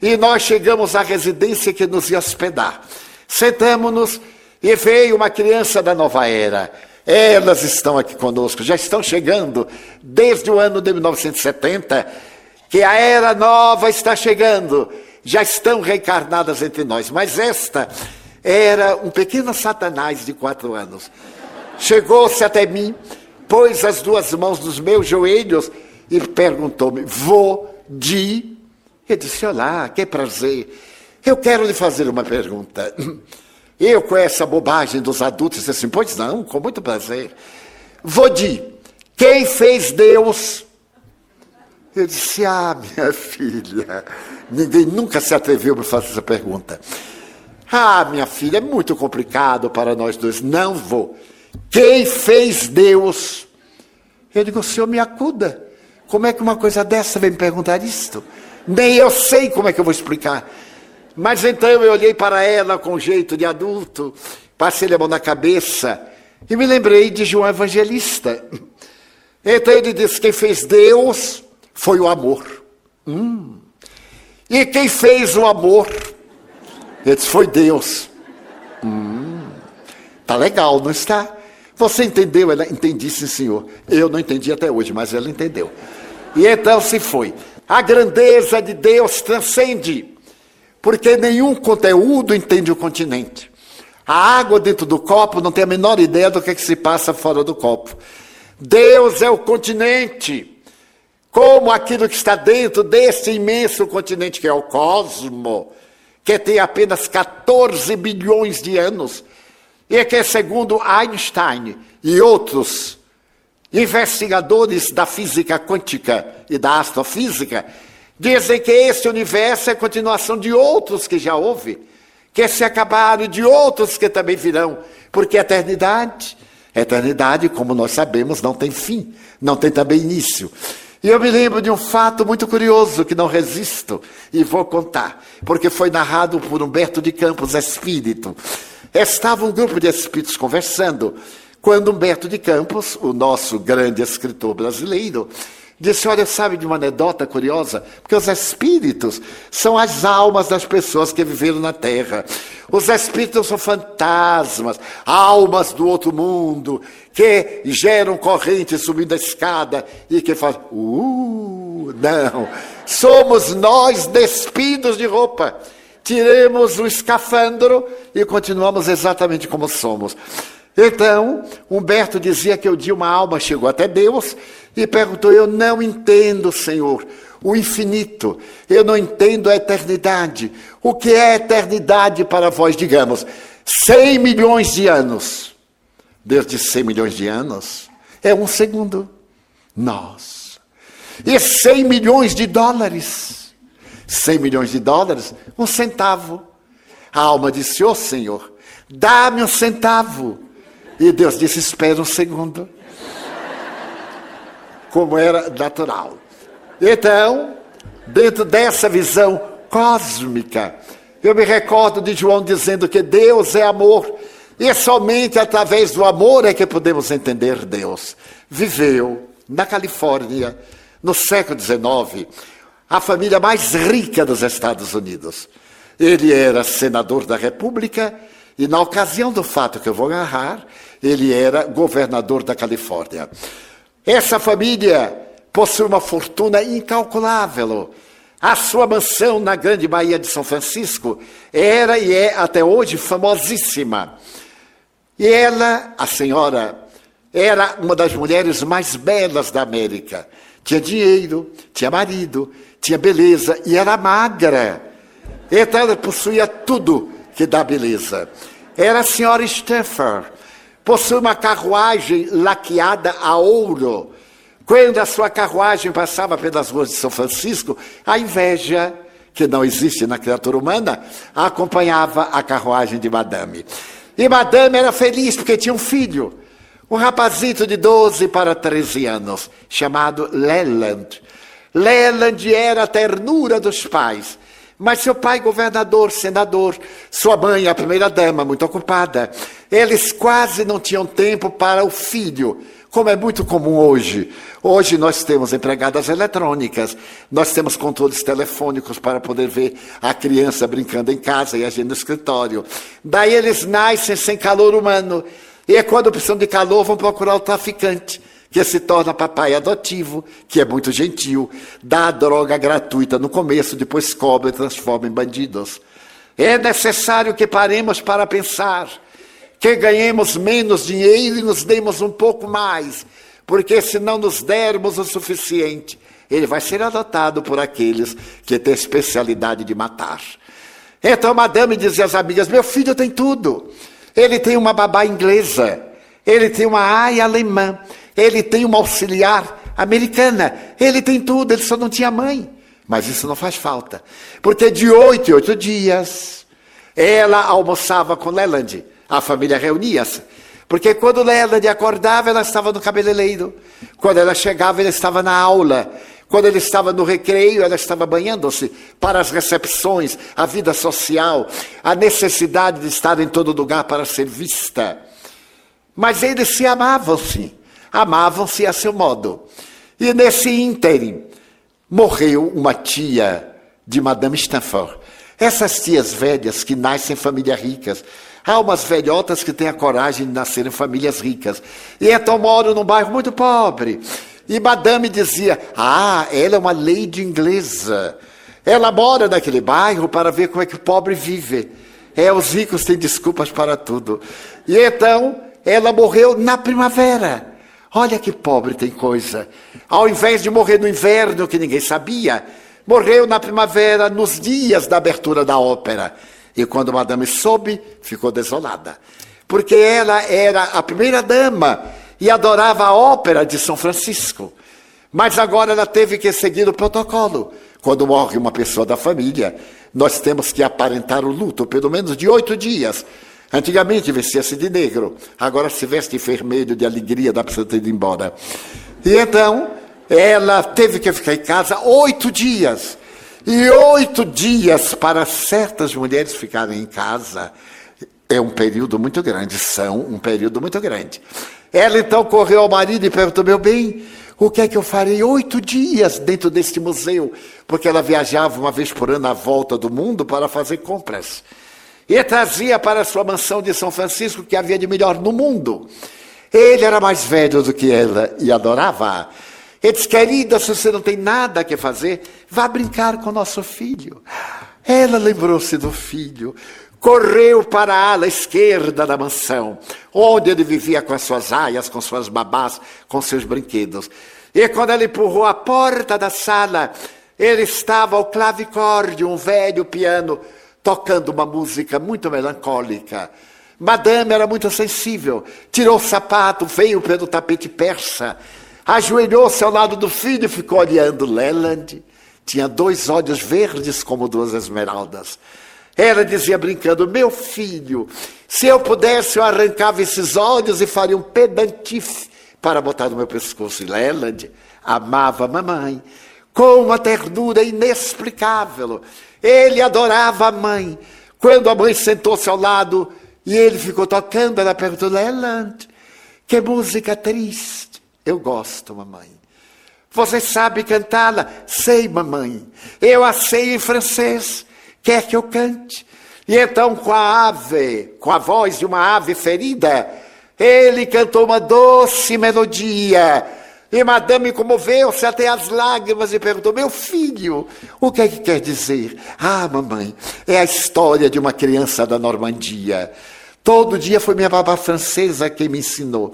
E nós chegamos à residência que nos ia hospedar. Sentamos-nos e veio uma criança da nova era. Elas estão aqui conosco, já estão chegando desde o ano de 1970, que a era nova está chegando, já estão reencarnadas entre nós. Mas esta era um pequeno satanás de quatro anos. Chegou-se até mim, pôs as duas mãos nos meus joelhos e perguntou-me: Vou de. Eu disse: Olá, que prazer. Eu quero lhe fazer uma pergunta. Eu, com essa bobagem dos adultos, assim: Pois não, com muito prazer. Vou de. Quem fez Deus? Eu disse: Ah, minha filha, ninguém nunca se atreveu a fazer essa pergunta. Ah, minha filha, é muito complicado para nós dois. Não vou. Quem fez Deus? Eu digo, o senhor me acuda. Como é que uma coisa dessa vem me perguntar isto? Nem eu sei como é que eu vou explicar. Mas então eu olhei para ela com jeito de adulto, passei a mão na cabeça e me lembrei de João Evangelista. Então ele disse: quem fez Deus foi o amor. Hum. E quem fez o amor ele disse, foi Deus. Hum, tá legal, não está? Você entendeu? Ela entendi, sim, senhor. Eu não entendi até hoje, mas ela entendeu. E então se foi. A grandeza de Deus transcende, porque nenhum conteúdo entende o continente. A água dentro do copo não tem a menor ideia do que, é que se passa fora do copo. Deus é o continente, como aquilo que está dentro desse imenso continente que é o cosmo que tem apenas 14 bilhões de anos, e que, segundo Einstein e outros investigadores da física quântica e da astrofísica, dizem que esse universo é continuação de outros que já houve, que se acabaram, de outros que também virão, porque a eternidade, a eternidade, como nós sabemos, não tem fim, não tem também início. E eu me lembro de um fato muito curioso que não resisto e vou contar, porque foi narrado por Humberto de Campos, espírito. Estava um grupo de espíritos conversando, quando Humberto de Campos, o nosso grande escritor brasileiro, Disse: Olha, sabe de uma anedota curiosa? Porque os espíritos são as almas das pessoas que viveram na terra. Os espíritos são fantasmas, almas do outro mundo, que geram corrente subindo a escada e que fazem. Uh, não. Somos nós despidos de roupa. Tiremos o escafandro e continuamos exatamente como somos. Então, Humberto dizia que o dia uma alma chegou até Deus e perguntou: Eu não entendo, Senhor, o infinito, eu não entendo a eternidade. O que é eternidade para vós? Digamos, 100 milhões de anos. Deus disse 100 milhões de anos é um segundo. Nós. E 100 milhões de dólares. 100 milhões de dólares, um centavo. A alma disse: Ô oh, Senhor, dá-me um centavo. E Deus disse: Espera um segundo como era natural. Então, dentro dessa visão cósmica, eu me recordo de João dizendo que Deus é amor, e somente através do amor é que podemos entender Deus. Viveu na Califórnia, no século XIX, a família mais rica dos Estados Unidos. Ele era senador da República e, na ocasião do fato que eu vou narrar, ele era governador da Califórnia. Essa família possui uma fortuna incalculável. A sua mansão na Grande Baía de São Francisco era e é até hoje famosíssima. E ela, a senhora, era uma das mulheres mais belas da América. Tinha dinheiro, tinha marido, tinha beleza e era magra. Então ela possuía tudo que dá beleza. Era a senhora Stafford, possui uma carruagem laqueada a ouro. Quando a sua carruagem passava pelas ruas de São Francisco, a inveja, que não existe na criatura humana, acompanhava a carruagem de Madame. E Madame era feliz porque tinha um filho, um rapazito de 12 para 13 anos, chamado Leland. Leland era a ternura dos pais. Mas seu pai, governador, senador, sua mãe, a primeira-dama, muito ocupada, eles quase não tinham tempo para o filho, como é muito comum hoje. Hoje nós temos empregadas eletrônicas, nós temos controles telefônicos para poder ver a criança brincando em casa e a gente no escritório. Daí eles nascem sem calor humano. E é quando precisam de calor, vão procurar o traficante que se torna papai adotivo, que é muito gentil, dá droga gratuita no começo, depois cobra e transforma em bandidos. É necessário que paremos para pensar, que ganhemos menos dinheiro e nos demos um pouco mais, porque se não nos dermos o suficiente, ele vai ser adotado por aqueles que têm especialidade de matar. Então, madame dizia às amigas: Meu filho tem tudo. Ele tem uma babá inglesa, ele tem uma aia alemã, ele tem uma auxiliar americana, ele tem tudo, ele só não tinha mãe. Mas isso não faz falta, porque de oito em oito dias ela almoçava com Leland, a família reunia-se. Porque quando Leland acordava, ela estava no cabeleireiro. Quando ela chegava, ele estava na aula. Quando ele estava no recreio, ela estava banhando-se para as recepções, a vida social, a necessidade de estar em todo lugar para ser vista. Mas eles se amavam, sim amavam-se a seu modo. E nesse ínterim, morreu uma tia de Madame Stanford. Essas tias velhas que nascem em famílias ricas. Há umas velhotas que têm a coragem de nascer em famílias ricas. E então moram num bairro muito pobre. E Madame dizia: Ah, ela é uma lady inglesa. Ela mora naquele bairro para ver como é que o pobre vive. É, os ricos têm desculpas para tudo. E então ela morreu na primavera. Olha que pobre tem coisa. Ao invés de morrer no inverno, que ninguém sabia, morreu na primavera, nos dias da abertura da ópera. E quando Madame soube, ficou desolada. Porque ela era a primeira dama e adorava a ópera de São Francisco. Mas agora ela teve que seguir o protocolo. Quando morre uma pessoa da família, nós temos que aparentar o luto, pelo menos de oito dias. Antigamente vestia-se de negro, agora se veste de vermelho, de alegria, para você ter ido embora. E então, ela teve que ficar em casa oito dias. E oito dias para certas mulheres ficarem em casa é um período muito grande, são um período muito grande. Ela então correu ao marido e perguntou: Meu bem, O que é que eu farei oito dias dentro deste museu? Porque ela viajava uma vez por ano à volta do mundo para fazer compras. E trazia para sua mansão de São Francisco que havia de melhor no mundo. Ele era mais velho do que ela e adorava. Ele disse, querida, se você não tem nada que fazer, vá brincar com nosso filho. Ela lembrou-se do filho, correu para a ala esquerda da mansão, onde ele vivia com as suas aias, com suas babás, com seus brinquedos. E quando ela empurrou a porta da sala, ele estava ao clavicorde, um velho piano, tocando uma música muito melancólica. Madame era muito sensível, tirou o sapato, veio pelo tapete persa, ajoelhou-se ao lado do filho e ficou olhando Leland. Tinha dois olhos verdes como duas esmeraldas. Ela dizia brincando: Meu filho, se eu pudesse, eu arrancava esses olhos e faria um pedantife para botar no meu pescoço. E Leland amava a mamãe com uma ternura inexplicável. Ele adorava a mãe. Quando a mãe sentou-se ao lado e ele ficou tocando, ela perguntou: Leland, que música triste. Eu gosto, mamãe. Você sabe cantá-la? Sei, mamãe. Eu a sei em francês. Quer que eu cante? E então, com a ave, com a voz de uma ave ferida, ele cantou uma doce melodia. E madame comoveu-se até as lágrimas e perguntou: Meu filho, o que é que quer dizer? Ah, mamãe, é a história de uma criança da Normandia. Todo dia foi minha babá francesa quem me ensinou.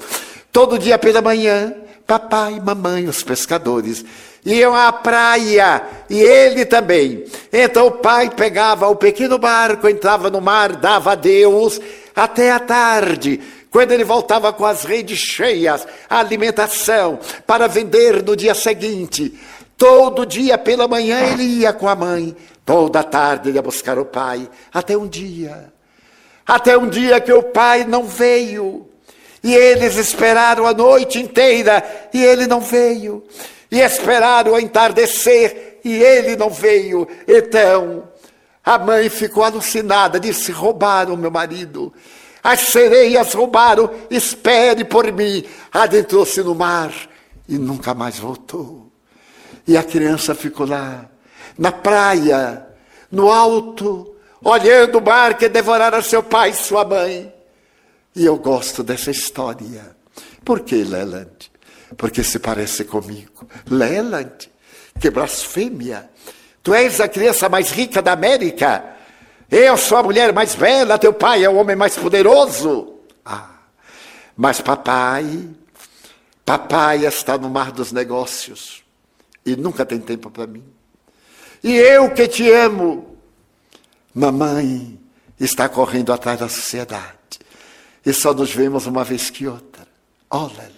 Todo dia pela manhã, papai, mamãe, os pescadores iam à praia e ele também. Então o pai pegava o pequeno barco, entrava no mar, dava adeus até a tarde. Quando ele voltava com as redes cheias, a alimentação para vender no dia seguinte. Todo dia pela manhã ele ia com a mãe, toda tarde ele ia buscar o pai, até um dia. Até um dia que o pai não veio. E eles esperaram a noite inteira e ele não veio. E esperaram o entardecer e ele não veio. Então a mãe ficou alucinada, disse: roubaram meu marido. As sereias roubaram, espere por mim. Adentrou-se no mar e nunca mais voltou. E a criança ficou lá, na praia, no alto, olhando o mar que devorara seu pai e sua mãe. E eu gosto dessa história. Por que, Leland? Porque se parece comigo. Leland, que blasfêmia! Tu és a criança mais rica da América. Eu sou a mulher mais bela, teu pai é o homem mais poderoso. Ah, mas papai, papai está no mar dos negócios e nunca tem tempo para mim. E eu que te amo, mamãe está correndo atrás da sociedade e só nos vemos uma vez que outra. Leland.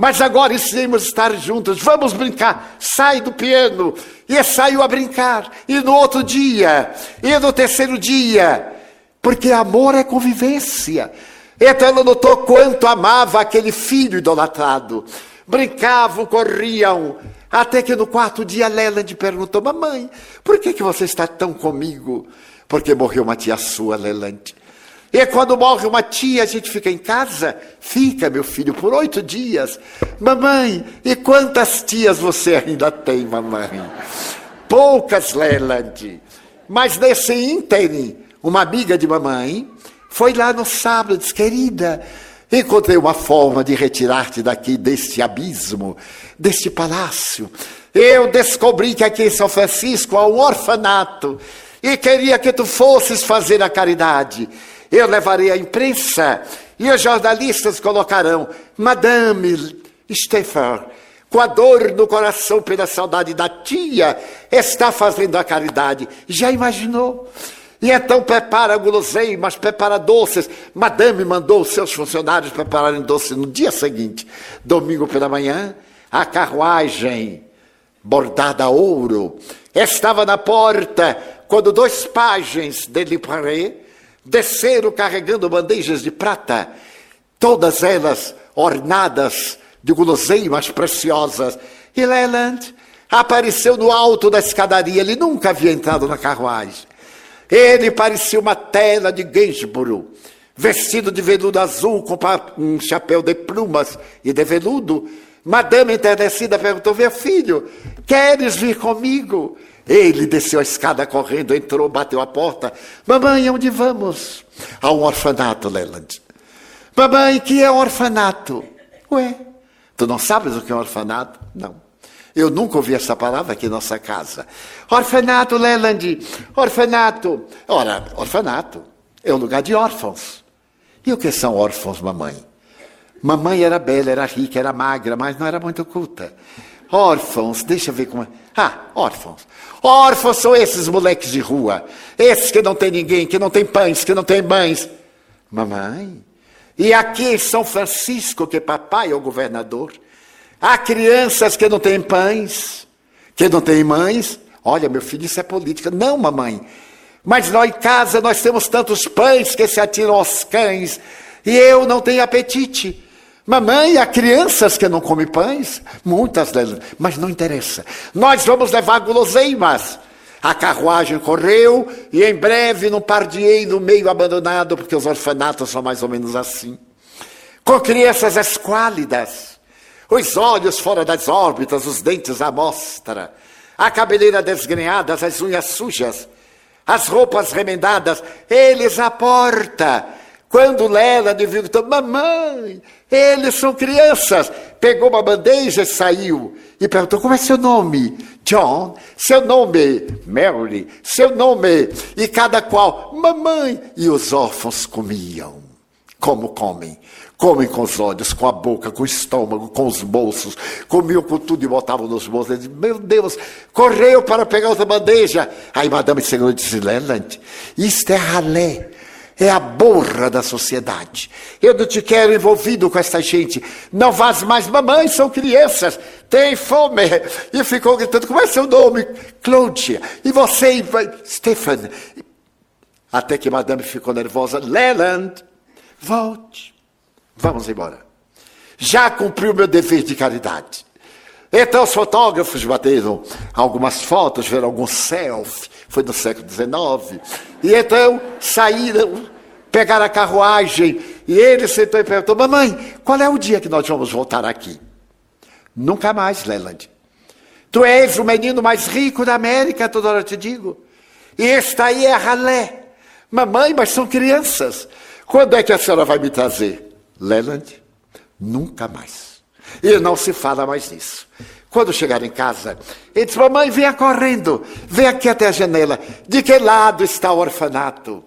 Mas agora iremos estar juntos, vamos brincar. Sai do piano. E saiu a brincar. E no outro dia, e no terceiro dia. Porque amor é convivência. Então ela notou quanto amava aquele filho idolatrado. Brincavam, corriam. Até que no quarto dia Leland perguntou: Mamãe, por que, que você está tão comigo? Porque morreu uma tia sua, Leland. E quando morre uma tia, a gente fica em casa? Fica, meu filho, por oito dias. Mamãe, e quantas tias você ainda tem, mamãe? Poucas, Leland. Mas nesse ínterim, uma amiga de mamãe foi lá no sábado e disse: Querida, encontrei uma forma de retirar-te daqui, deste abismo, deste palácio. Eu descobri que aqui em São Francisco há um orfanato e queria que tu fosses fazer a caridade. Eu levarei a imprensa e os jornalistas colocarão Madame Stefan, com a dor no coração pela saudade da tia, está fazendo a caridade. Já imaginou? E então prepara guloseimas, prepara doces. Madame mandou os seus funcionários prepararem doces no dia seguinte, domingo pela manhã, a carruagem bordada a ouro estava na porta quando dois pajens de Liparé desceram carregando bandejas de prata, todas elas ornadas de guloseimas preciosas. E Leland apareceu no alto da escadaria, ele nunca havia entrado na carruagem. Ele parecia uma tela de Gainsborough, vestido de veludo azul com um chapéu de plumas e de veludo, Madame enternecida perguntou: Meu filho, queres vir comigo? Ele desceu a escada correndo, entrou, bateu a porta. Mamãe, onde vamos? A um orfanato, Leland. Mamãe, que é orfanato? Ué, tu não sabes o que é orfanato? Não. Eu nunca ouvi essa palavra aqui em nossa casa. Orfanato, Leland, orfanato. Ora, orfanato é um lugar de órfãos. E o que são órfãos, mamãe? Mamãe era bela, era rica, era magra, mas não era muito culta. Órfãos, deixa eu ver como é. Ah, órfãos. Órfãos são esses moleques de rua. Esses que não tem ninguém, que não tem pães, que não tem mães. Mamãe, e aqui em São Francisco, que papai é o governador, há crianças que não têm pães, que não têm mães. Olha, meu filho, isso é política. Não, mamãe. Mas nós em casa nós temos tantos pães que se atiram aos cães, e eu não tenho apetite. Mamãe, há crianças que não comem pães, muitas delas, mas não interessa. Nós vamos levar guloseimas. A carruagem correu e em breve num pardiei no meio abandonado, porque os orfanatos são mais ou menos assim. Com crianças esquálidas, os olhos fora das órbitas, os dentes à mostra, a cabeleira desgrenhada, as unhas sujas, as roupas remendadas, eles à porta. Quando Lela viu, mamãe, eles são crianças. Pegou uma bandeja e saiu. E perguntou, como é seu nome? John. Seu nome? Mary. Seu nome? E cada qual, mamãe. E os órfãos comiam. Como comem? Comem com os olhos, com a boca, com o estômago, com os bolsos. Comiam com tudo e botavam nos bolsos. Disse, meu Deus, correu para pegar outra bandeja. Aí Madame Senhor disse, Leland, isto é ralé é a borra da sociedade. Eu não te quero envolvido com essa gente. Não vás mais, mamãe, são crianças, tem fome. E ficou gritando, como é seu nome? Cláudia. E você, Stefan. Até que madame ficou nervosa. Leland, volte. Vamos embora. Já cumpriu meu dever de caridade. Então os fotógrafos bateram algumas fotos, viram alguns selfies, foi no século XIX. E então saíram, pegaram a carruagem, e ele sentou e perguntou: Mamãe, qual é o dia que nós vamos voltar aqui? Nunca mais, Leland. Tu és o menino mais rico da América, toda hora te digo. E este aí é a ralé. Mamãe, mas são crianças. Quando é que a senhora vai me trazer? Leland, nunca mais. E não se fala mais nisso. Quando chegar em casa, ele diz: Mamãe, venha correndo, vem aqui até a janela. De que lado está o orfanato?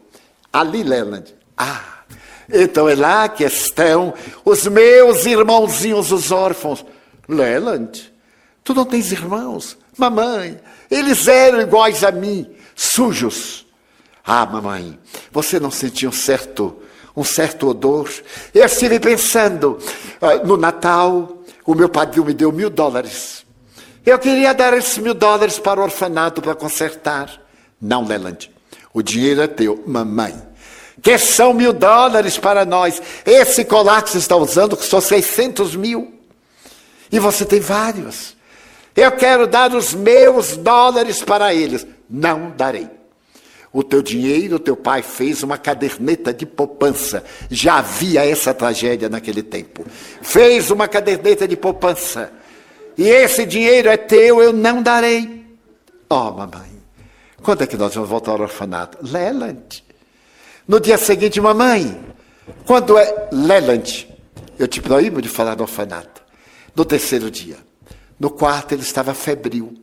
Ali, Leland. Ah, então é lá que estão os meus irmãozinhos, os órfãos. Leland, tu não tens irmãos? Mamãe, eles eram iguais a mim, sujos. Ah, mamãe, você não sentia um certo, um certo odor? Eu estive pensando, uh, no Natal, o meu padrinho me deu mil dólares. Eu queria dar esses mil dólares para o orfanato para consertar. Não, Leland. O dinheiro é teu, mamãe. Que são mil dólares para nós. Esse colar que você está usando custou 600 mil. E você tem vários. Eu quero dar os meus dólares para eles. Não darei. O teu dinheiro, teu pai fez uma caderneta de poupança. Já havia essa tragédia naquele tempo. Fez uma caderneta de poupança. E esse dinheiro é teu, eu não darei. Oh, mamãe, quando é que nós vamos voltar ao orfanato? Leland. No dia seguinte, mamãe, quando é Leland? Eu te proíbo de falar do orfanato. No terceiro dia. No quarto, ele estava febril.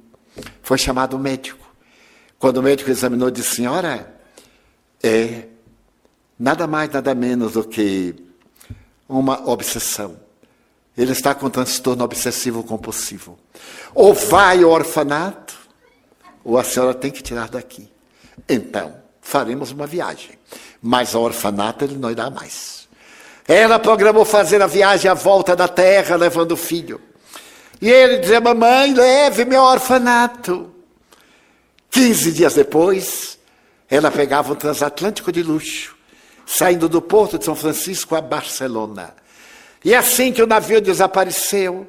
Foi chamado o médico. Quando o médico examinou, disse: Senhora, é nada mais, nada menos do que uma obsessão. Ele está com transtorno obsessivo compulsivo. Ou vai ao orfanato, ou a senhora tem que tirar daqui. Então, faremos uma viagem. Mas ao orfanato ele não irá mais. Ela programou fazer a viagem à volta da terra, levando o filho. E ele dizia: Mamãe, leve-me ao orfanato. Quinze dias depois, ela pegava um transatlântico de luxo, saindo do porto de São Francisco a Barcelona. E assim que o navio desapareceu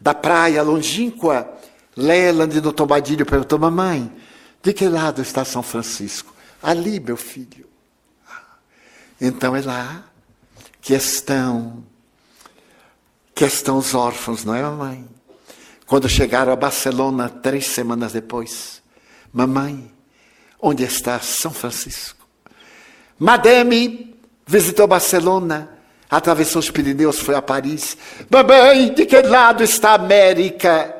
da praia longínqua, Leland no Tombadilho perguntou: Mamãe, de que lado está São Francisco? Ali, meu filho. Então é lá que estão que estão os órfãos, não é, mamãe? Quando chegaram a Barcelona três semanas depois, mamãe, onde está São Francisco? Madame visitou Barcelona, atravessou os Pirineus, foi a Paris. Mamãe, de que lado está a América?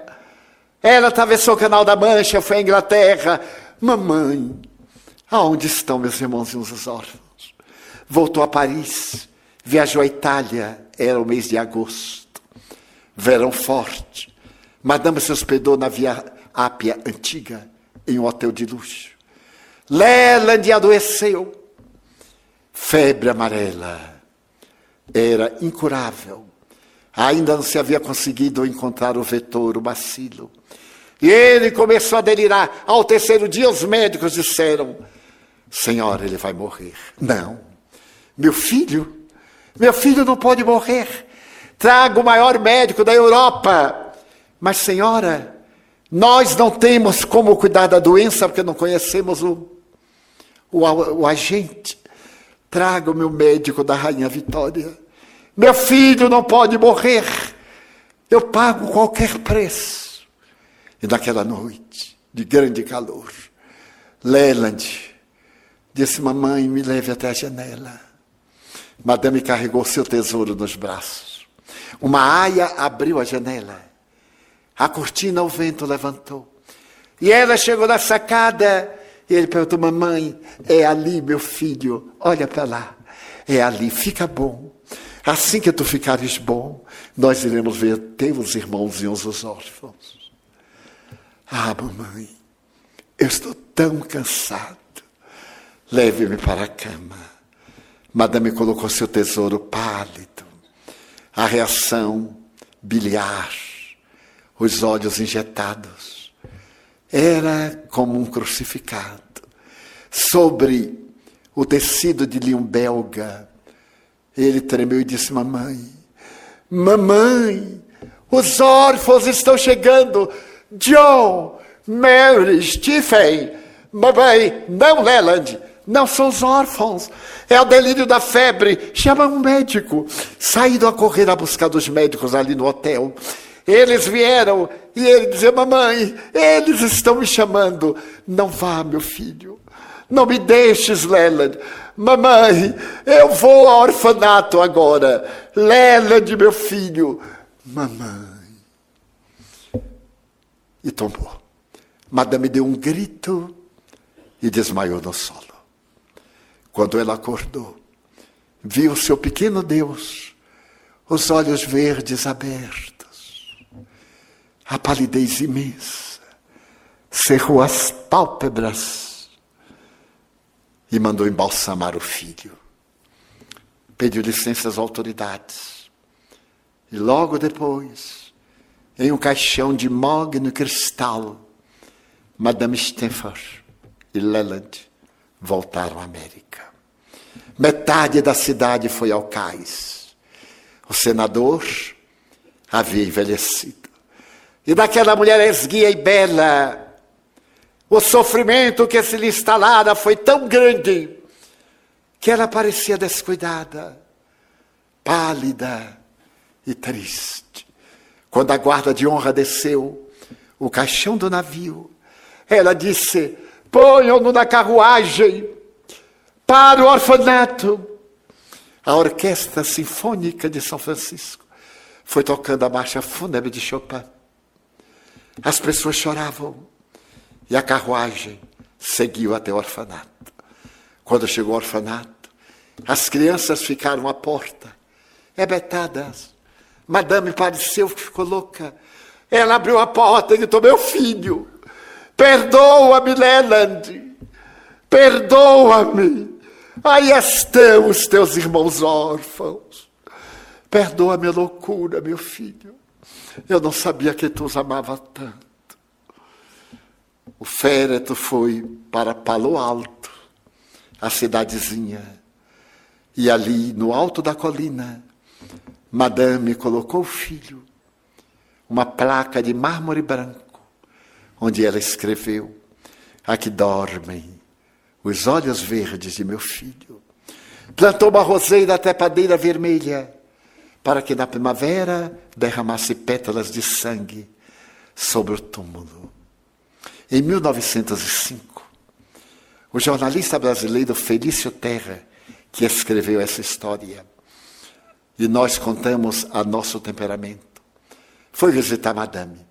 Ela atravessou o Canal da Mancha, foi à Inglaterra. Mamãe, aonde estão meus irmãozinhos os órfãos? Voltou a Paris, viajou à Itália, era o mês de agosto, verão forte. Madame se hospedou na Via Ápia Antiga, em um hotel de luxo. Leland adoeceu. Febre amarela. Era incurável. Ainda não se havia conseguido encontrar o vetor, o bacilo. E ele começou a delirar. Ao terceiro dia, os médicos disseram: Senhora, ele vai morrer. Não. Meu filho, meu filho não pode morrer. Traga o maior médico da Europa. Mas, senhora, nós não temos como cuidar da doença porque não conhecemos o, o, o agente. Traga o meu médico da Rainha Vitória. Meu filho não pode morrer. Eu pago qualquer preço. E naquela noite de grande calor, Leland disse: Mamãe, me leve até a janela. Madame carregou seu tesouro nos braços. Uma aia abriu a janela. A cortina o vento levantou. E ela chegou na sacada e ele perguntou: Mamãe, é ali, meu filho, olha para lá. É ali, fica bom. Assim que tu ficares bom, nós iremos ver teus irmãozinhos os órfãos. Ah, mamãe, eu estou tão cansado. Leve-me para a cama. Madame colocou seu tesouro pálido. A reação biliar os olhos injetados. Era como um crucificado. Sobre o tecido de linho belga, ele tremeu e disse: Mamãe, mamãe, os órfãos estão chegando. John, Mary, Stephen, mamãe, não Leland, não são os órfãos. É o delírio da febre. Chama um médico. Saíram a correr a buscar dos médicos ali no hotel. Eles vieram e ele dizia: Mamãe, eles estão me chamando. Não vá, meu filho. Não me deixes, Leland. Mamãe, eu vou ao orfanato agora. Leland, meu filho. Mamãe. E tombou. Madame deu um grito e desmaiou no solo. Quando ela acordou, viu seu pequeno Deus, os olhos verdes abertos a palidez imensa, cerrou as pálpebras e mandou embalsamar o filho. Pediu licença às autoridades. E logo depois, em um caixão de mogno cristal, Madame Stenford e Leland voltaram à América. Metade da cidade foi ao cais. O senador havia envelhecido. E daquela mulher esguia e bela, o sofrimento que se lhe instalara foi tão grande que ela parecia descuidada, pálida e triste. Quando a guarda de honra desceu o caixão do navio, ela disse: ponham-no na carruagem para o orfanato. A orquestra sinfônica de São Francisco foi tocando a marcha fúnebre de Chopin. As pessoas choravam e a carruagem seguiu até o orfanato. Quando chegou ao orfanato, as crianças ficaram à porta, ebetadas. Madame pareceu que ficou louca. Ela abriu a porta e disse: Meu filho, perdoa-me, Leland, perdoa-me. Aí estão os teus irmãos órfãos. Perdoa a minha loucura, meu filho. Eu não sabia que tu os amava tanto. O féretro foi para Palo Alto, a cidadezinha. E ali, no alto da colina, Madame colocou o filho, uma placa de mármore branco, onde ela escreveu: Aqui dormem os olhos verdes de meu filho. Plantou uma roseira trepadeira vermelha para que na primavera derramasse pétalas de sangue sobre o túmulo. Em 1905, o jornalista brasileiro Felício Terra, que escreveu essa história, e nós contamos a nosso temperamento, foi visitar Madame.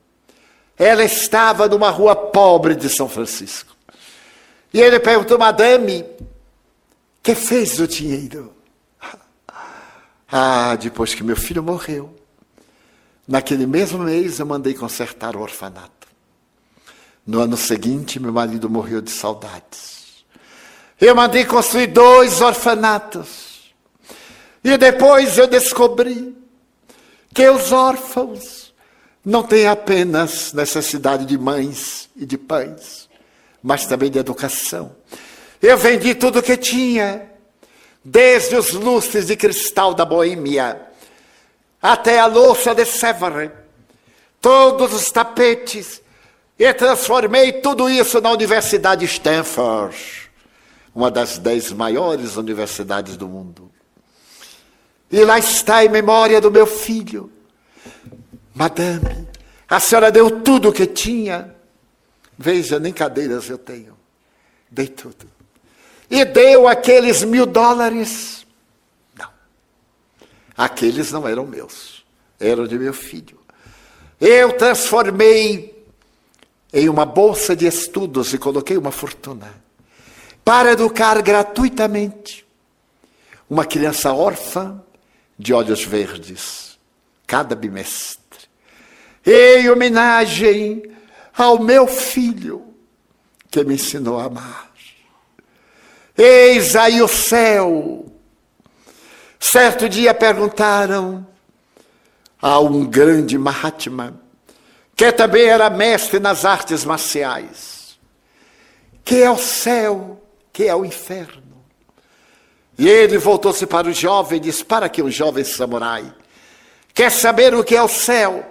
Ela estava numa rua pobre de São Francisco. E ele perguntou, Madame, que fez o dinheiro? Ah, depois que meu filho morreu, naquele mesmo mês eu mandei consertar o orfanato. No ano seguinte, meu marido morreu de saudades. Eu mandei construir dois orfanatos. E depois eu descobri que os órfãos não têm apenas necessidade de mães e de pães, mas também de educação. Eu vendi tudo o que tinha desde os lustres de cristal da Boêmia até a louça de Sèvres, todos os tapetes, e transformei tudo isso na Universidade Stanford, uma das dez maiores universidades do mundo. E lá está em memória do meu filho. Madame, a senhora deu tudo o que tinha. Veja, nem cadeiras eu tenho. Dei tudo e deu aqueles mil dólares. Não. Aqueles não eram meus, eram de meu filho. Eu transformei em uma bolsa de estudos e coloquei uma fortuna para educar gratuitamente uma criança órfã de olhos verdes, cada bimestre. Em homenagem ao meu filho, que me ensinou a amar. Eis aí o céu. Certo dia perguntaram a um grande Mahatma, que também era mestre nas artes marciais, que é o céu, que é o inferno. E ele voltou-se para o jovem e disse: Para que um jovem samurai quer saber o que é o céu?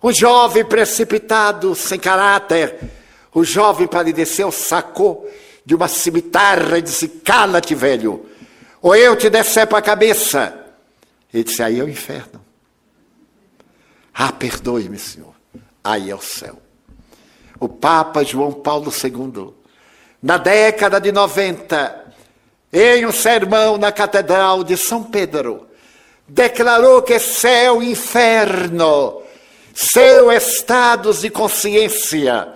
O jovem precipitado, sem caráter, o jovem palideceu, sacou de uma cimitarra e disse: Cala-te, velho, ou eu te decepo a cabeça. Ele disse: Aí é o inferno. Ah, perdoe-me, senhor. Aí é o céu. O Papa João Paulo II, na década de 90, em um sermão na Catedral de São Pedro, declarou que céu e inferno são estados de consciência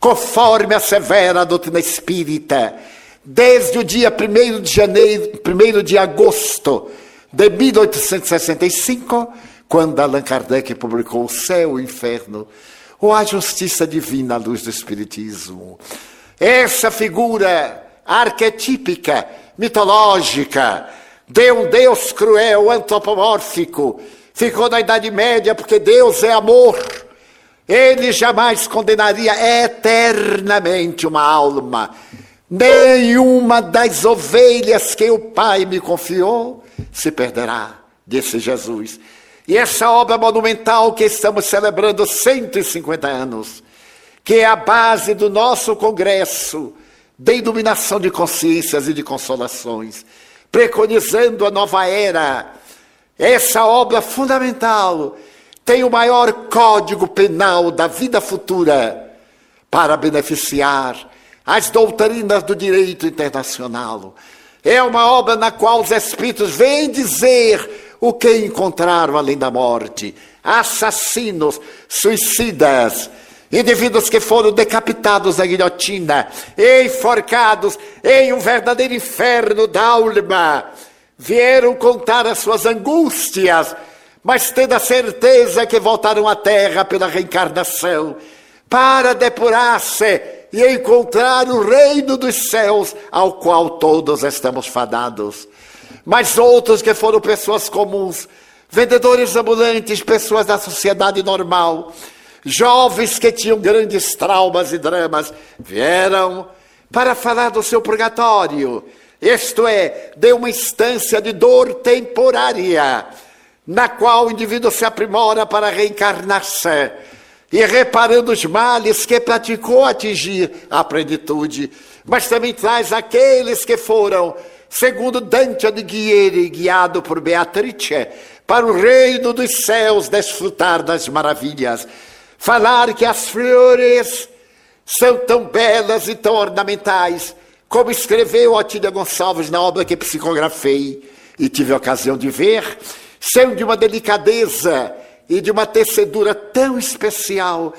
conforme a severa doutrina espírita, desde o dia 1 de janeiro, 1 de agosto de 1865, quando Allan Kardec publicou O Céu e o Inferno, ou A Justiça Divina à Luz do Espiritismo. Essa figura arquetípica, mitológica, de um Deus cruel, antropomórfico, ficou na Idade Média porque Deus é amor ele jamais condenaria eternamente uma alma. Nenhuma das ovelhas que o Pai me confiou se perderá, disse Jesus. E essa obra monumental que estamos celebrando 150 anos, que é a base do nosso congresso de iluminação de consciências e de consolações, preconizando a nova era, essa obra fundamental tem o maior código penal da vida futura para beneficiar as doutrinas do direito internacional. É uma obra na qual os espíritos vêm dizer o que encontraram além da morte. Assassinos, suicidas, indivíduos que foram decapitados na guilhotina, enforcados em um verdadeiro inferno da alma, vieram contar as suas angústias mas tendo a certeza que voltaram à terra pela reencarnação, para depurar-se e encontrar o reino dos céus ao qual todos estamos fadados. Mas outros que foram pessoas comuns, vendedores ambulantes, pessoas da sociedade normal, jovens que tinham grandes traumas e dramas, vieram para falar do seu purgatório, isto é, de uma instância de dor temporária na qual o indivíduo se aprimora para reencarnar-se e reparando os males que praticou atingir a plenitude, mas também traz aqueles que foram segundo Dante Alighieri, guiado por Beatrice, para o reino dos céus desfrutar das maravilhas. Falar que as flores são tão belas e tão ornamentais, como escreveu Otília Gonçalves na obra que psicografei e tive a ocasião de ver, são de uma delicadeza e de uma tecedura tão especial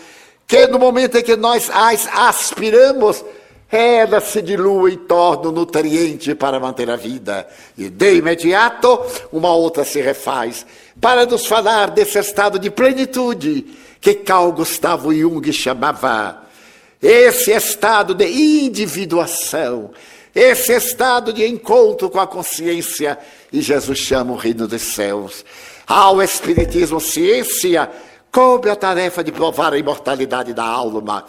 que no momento em que nós as aspiramos, ela se dilui e torna o nutriente para manter a vida. E de imediato, uma outra se refaz. Para nos falar desse estado de plenitude que Carl Gustavo Jung chamava esse estado de individuação, esse estado de encontro com a consciência, e Jesus chama o reino dos céus. Ao Espiritismo ciência, coube a tarefa de provar a imortalidade da alma.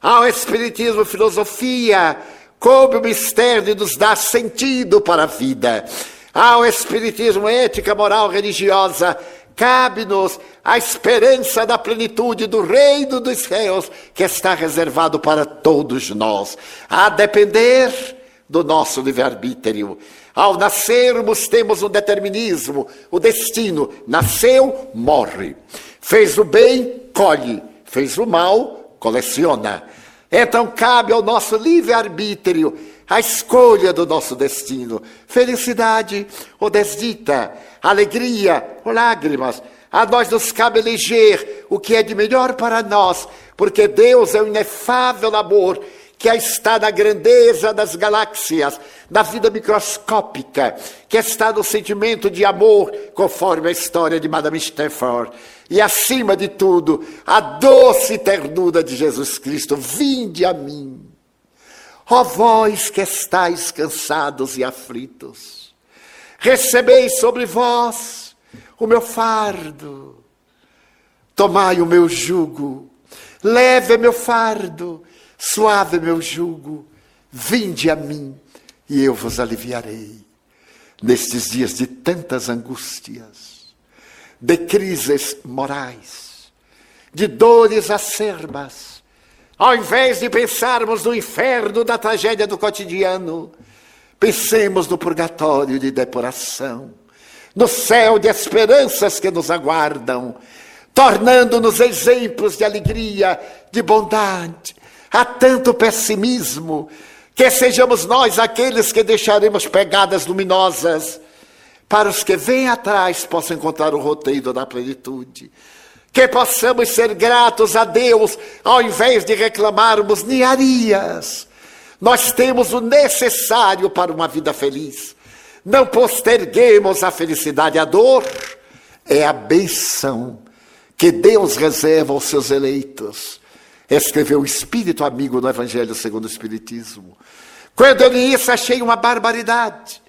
Ao Espiritismo filosofia, coube o mistério de nos dar sentido para a vida. Ao Espiritismo ética, moral, religiosa, cabe-nos a esperança da plenitude do reino dos céus que está reservado para todos nós, a depender do nosso livre-arbítrio. Ao nascermos, temos um determinismo, o destino. Nasceu, morre. Fez o bem, colhe. Fez o mal, coleciona. Então cabe ao nosso livre-arbítrio a escolha do nosso destino. Felicidade ou desdita, alegria ou lágrimas. A nós nos cabe eleger o que é de melhor para nós, porque Deus é o inefável amor que está na grandeza das galáxias, na vida microscópica, que está no sentimento de amor, conforme a história de Madame Stafford. E acima de tudo, a doce ternura de Jesus Cristo. Vinde a mim, ó vós que estáis cansados e aflitos, recebei sobre vós o meu fardo, tomai o meu jugo, leve meu fardo Suave meu jugo, vinde a mim e eu vos aliviarei. Nestes dias de tantas angústias, de crises morais, de dores acerbas, ao invés de pensarmos no inferno da tragédia do cotidiano, pensemos no purgatório de depuração, no céu de esperanças que nos aguardam, tornando-nos exemplos de alegria, de bondade, Há tanto pessimismo que sejamos nós aqueles que deixaremos pegadas luminosas para os que vêm atrás possam encontrar o roteiro da plenitude. Que possamos ser gratos a Deus ao invés de reclamarmos niarias. Nós temos o necessário para uma vida feliz. Não posterguemos a felicidade, a dor é a benção que Deus reserva aos seus eleitos escreveu o Espírito Amigo do Evangelho segundo o Espiritismo. Quando eu li isso, achei uma barbaridade.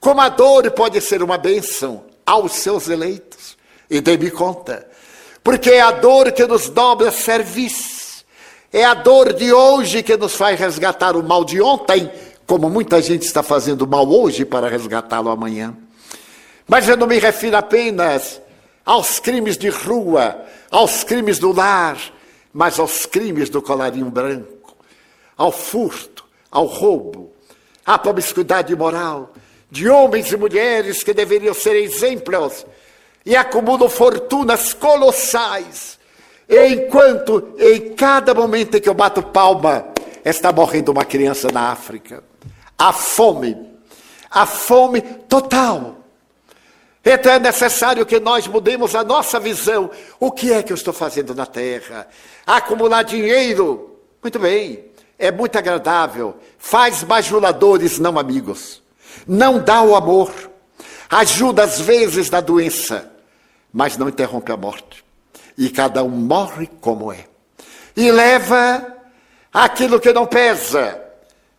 Como a dor pode ser uma bênção aos seus eleitos. E dei-me conta. Porque é a dor que nos dobra serviço. É a dor de hoje que nos faz resgatar o mal de ontem, como muita gente está fazendo mal hoje para resgatá-lo amanhã. Mas eu não me refiro apenas aos crimes de rua, aos crimes do lar, mas aos crimes do colarinho branco, ao furto, ao roubo, à promiscuidade moral, de homens e mulheres que deveriam ser exemplos e acumulam fortunas colossais, enquanto em cada momento em que eu bato palma, está morrendo uma criança na África. A fome, a fome total. Então é necessário que nós mudemos a nossa visão. O que é que eu estou fazendo na terra? Acumular dinheiro, muito bem, é muito agradável. Faz bajuladores, não amigos. Não dá o amor. Ajuda às vezes na doença, mas não interrompe a morte. E cada um morre como é. E leva aquilo que não pesa,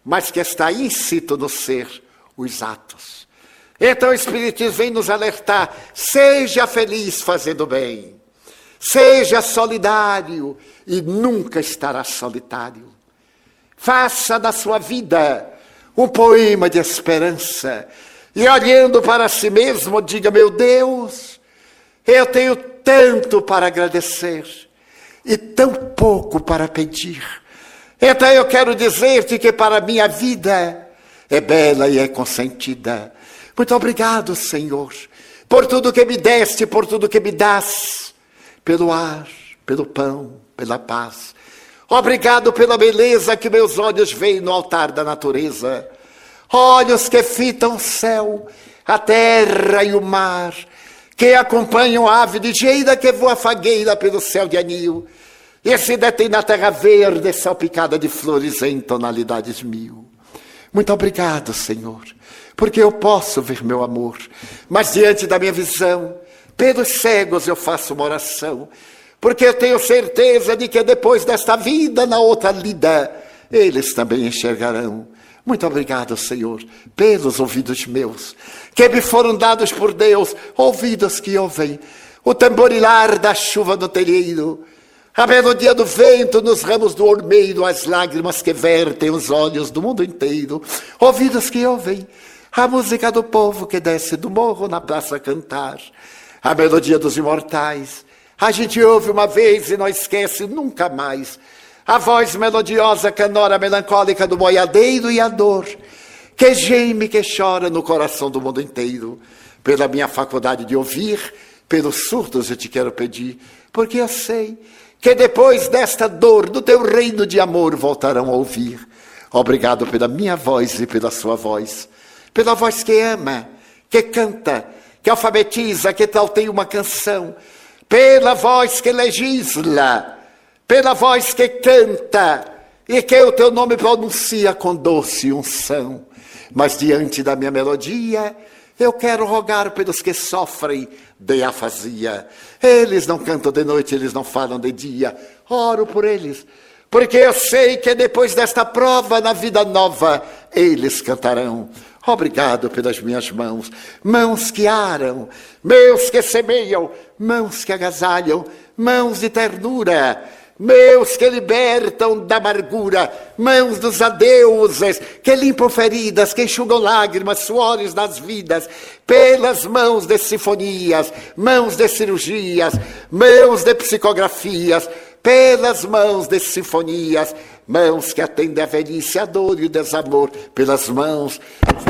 mas que está íncito no ser, os atos. Então o Espiritismo vem nos alertar: seja feliz fazendo bem, seja solidário e nunca estará solitário. Faça da sua vida um poema de esperança e olhando para si mesmo, diga: Meu Deus, eu tenho tanto para agradecer e tão pouco para pedir. Então eu quero dizer-te que para a minha vida é bela e é consentida. Muito obrigado, Senhor, por tudo que me deste, por tudo que me das, pelo ar, pelo pão, pela paz. Obrigado pela beleza que meus olhos veem no altar da natureza. Olhos que fitam o céu, a terra e o mar, que acompanham a ave ligeira que voa fagueira pelo céu de anil, e se detém na terra verde salpicada de flores em tonalidades mil. Muito obrigado, Senhor, porque eu posso ver meu amor, mas diante da minha visão, pelos cegos eu faço uma oração, porque eu tenho certeza de que depois desta vida, na outra lida, eles também enxergarão. Muito obrigado, Senhor, pelos ouvidos meus, que me foram dados por Deus, ouvidos que ouvem o tamborilar da chuva no telheiro, a melodia do vento nos ramos do ormeiro, as lágrimas que vertem os olhos do mundo inteiro, ouvidos que ouvem a música do povo que desce do morro na praça cantar, a melodia dos imortais. A gente ouve uma vez e não esquece nunca mais. A voz melodiosa, canora melancólica do boiadeiro e a dor que geme, que chora no coração do mundo inteiro. Pela minha faculdade de ouvir, pelos surdos eu te quero pedir, porque eu sei que depois desta dor do teu reino de amor voltarão a ouvir. Obrigado pela minha voz e pela sua voz, pela voz que ama, que canta, que alfabetiza, que tal tem uma canção, pela voz que legisla, pela voz que canta e que o teu nome pronuncia com doce unção. Mas diante da minha melodia, eu quero rogar pelos que sofrem de afasia. Eles não cantam de noite, eles não falam de dia. Oro por eles, porque eu sei que depois desta prova na vida nova, eles cantarão. Obrigado pelas minhas mãos, mãos que aram, mãos que semeiam, mãos que agasalham, mãos de ternura meus que libertam da amargura, mãos dos adeuses, que limpam feridas, que enxugam lágrimas, suores das vidas, pelas mãos de sinfonias, mãos de cirurgias, mãos de psicografias, pelas mãos de sinfonias, mãos que atendem a velhice, a dor e o desamor, pelas mãos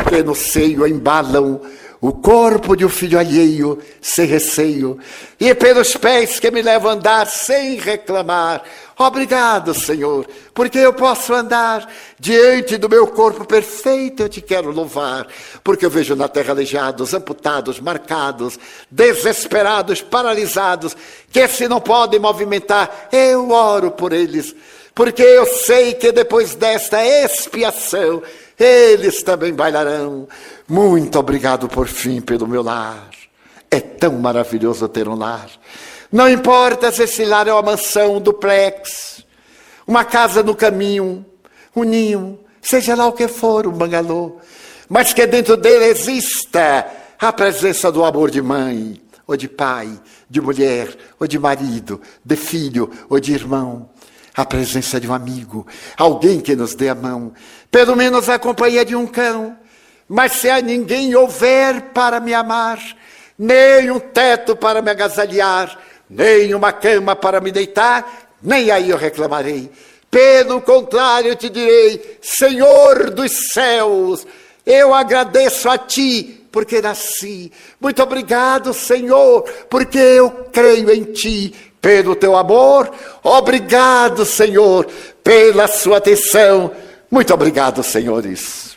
que no seio embalam o corpo de um filho alheio sem receio, e pelos pés que me levam a andar sem reclamar. Obrigado, Senhor, porque eu posso andar diante do meu corpo perfeito, eu te quero louvar, porque eu vejo na terra aleijados, amputados, marcados, desesperados, paralisados, que se não podem movimentar, eu oro por eles, porque eu sei que depois desta expiação, eles também bailarão. Muito obrigado por fim pelo meu lar. É tão maravilhoso ter um lar. Não importa se esse lar é uma mansão, um duplex, uma casa no caminho, um ninho, seja lá o que for, um bangalô, mas que dentro dele exista a presença do amor de mãe, ou de pai, de mulher, ou de marido, de filho, ou de irmão a presença de um amigo, alguém que nos dê a mão, pelo menos a companhia de um cão. Mas se a ninguém houver para me amar, nem um teto para me agasalhar, nem uma cama para me deitar, nem aí eu reclamarei. Pelo contrário, eu te direi: Senhor dos céus, eu agradeço a ti porque nasci. Muito obrigado, Senhor, porque eu creio em ti pelo teu amor. Obrigado, Senhor, pela sua atenção. Muito obrigado, senhores.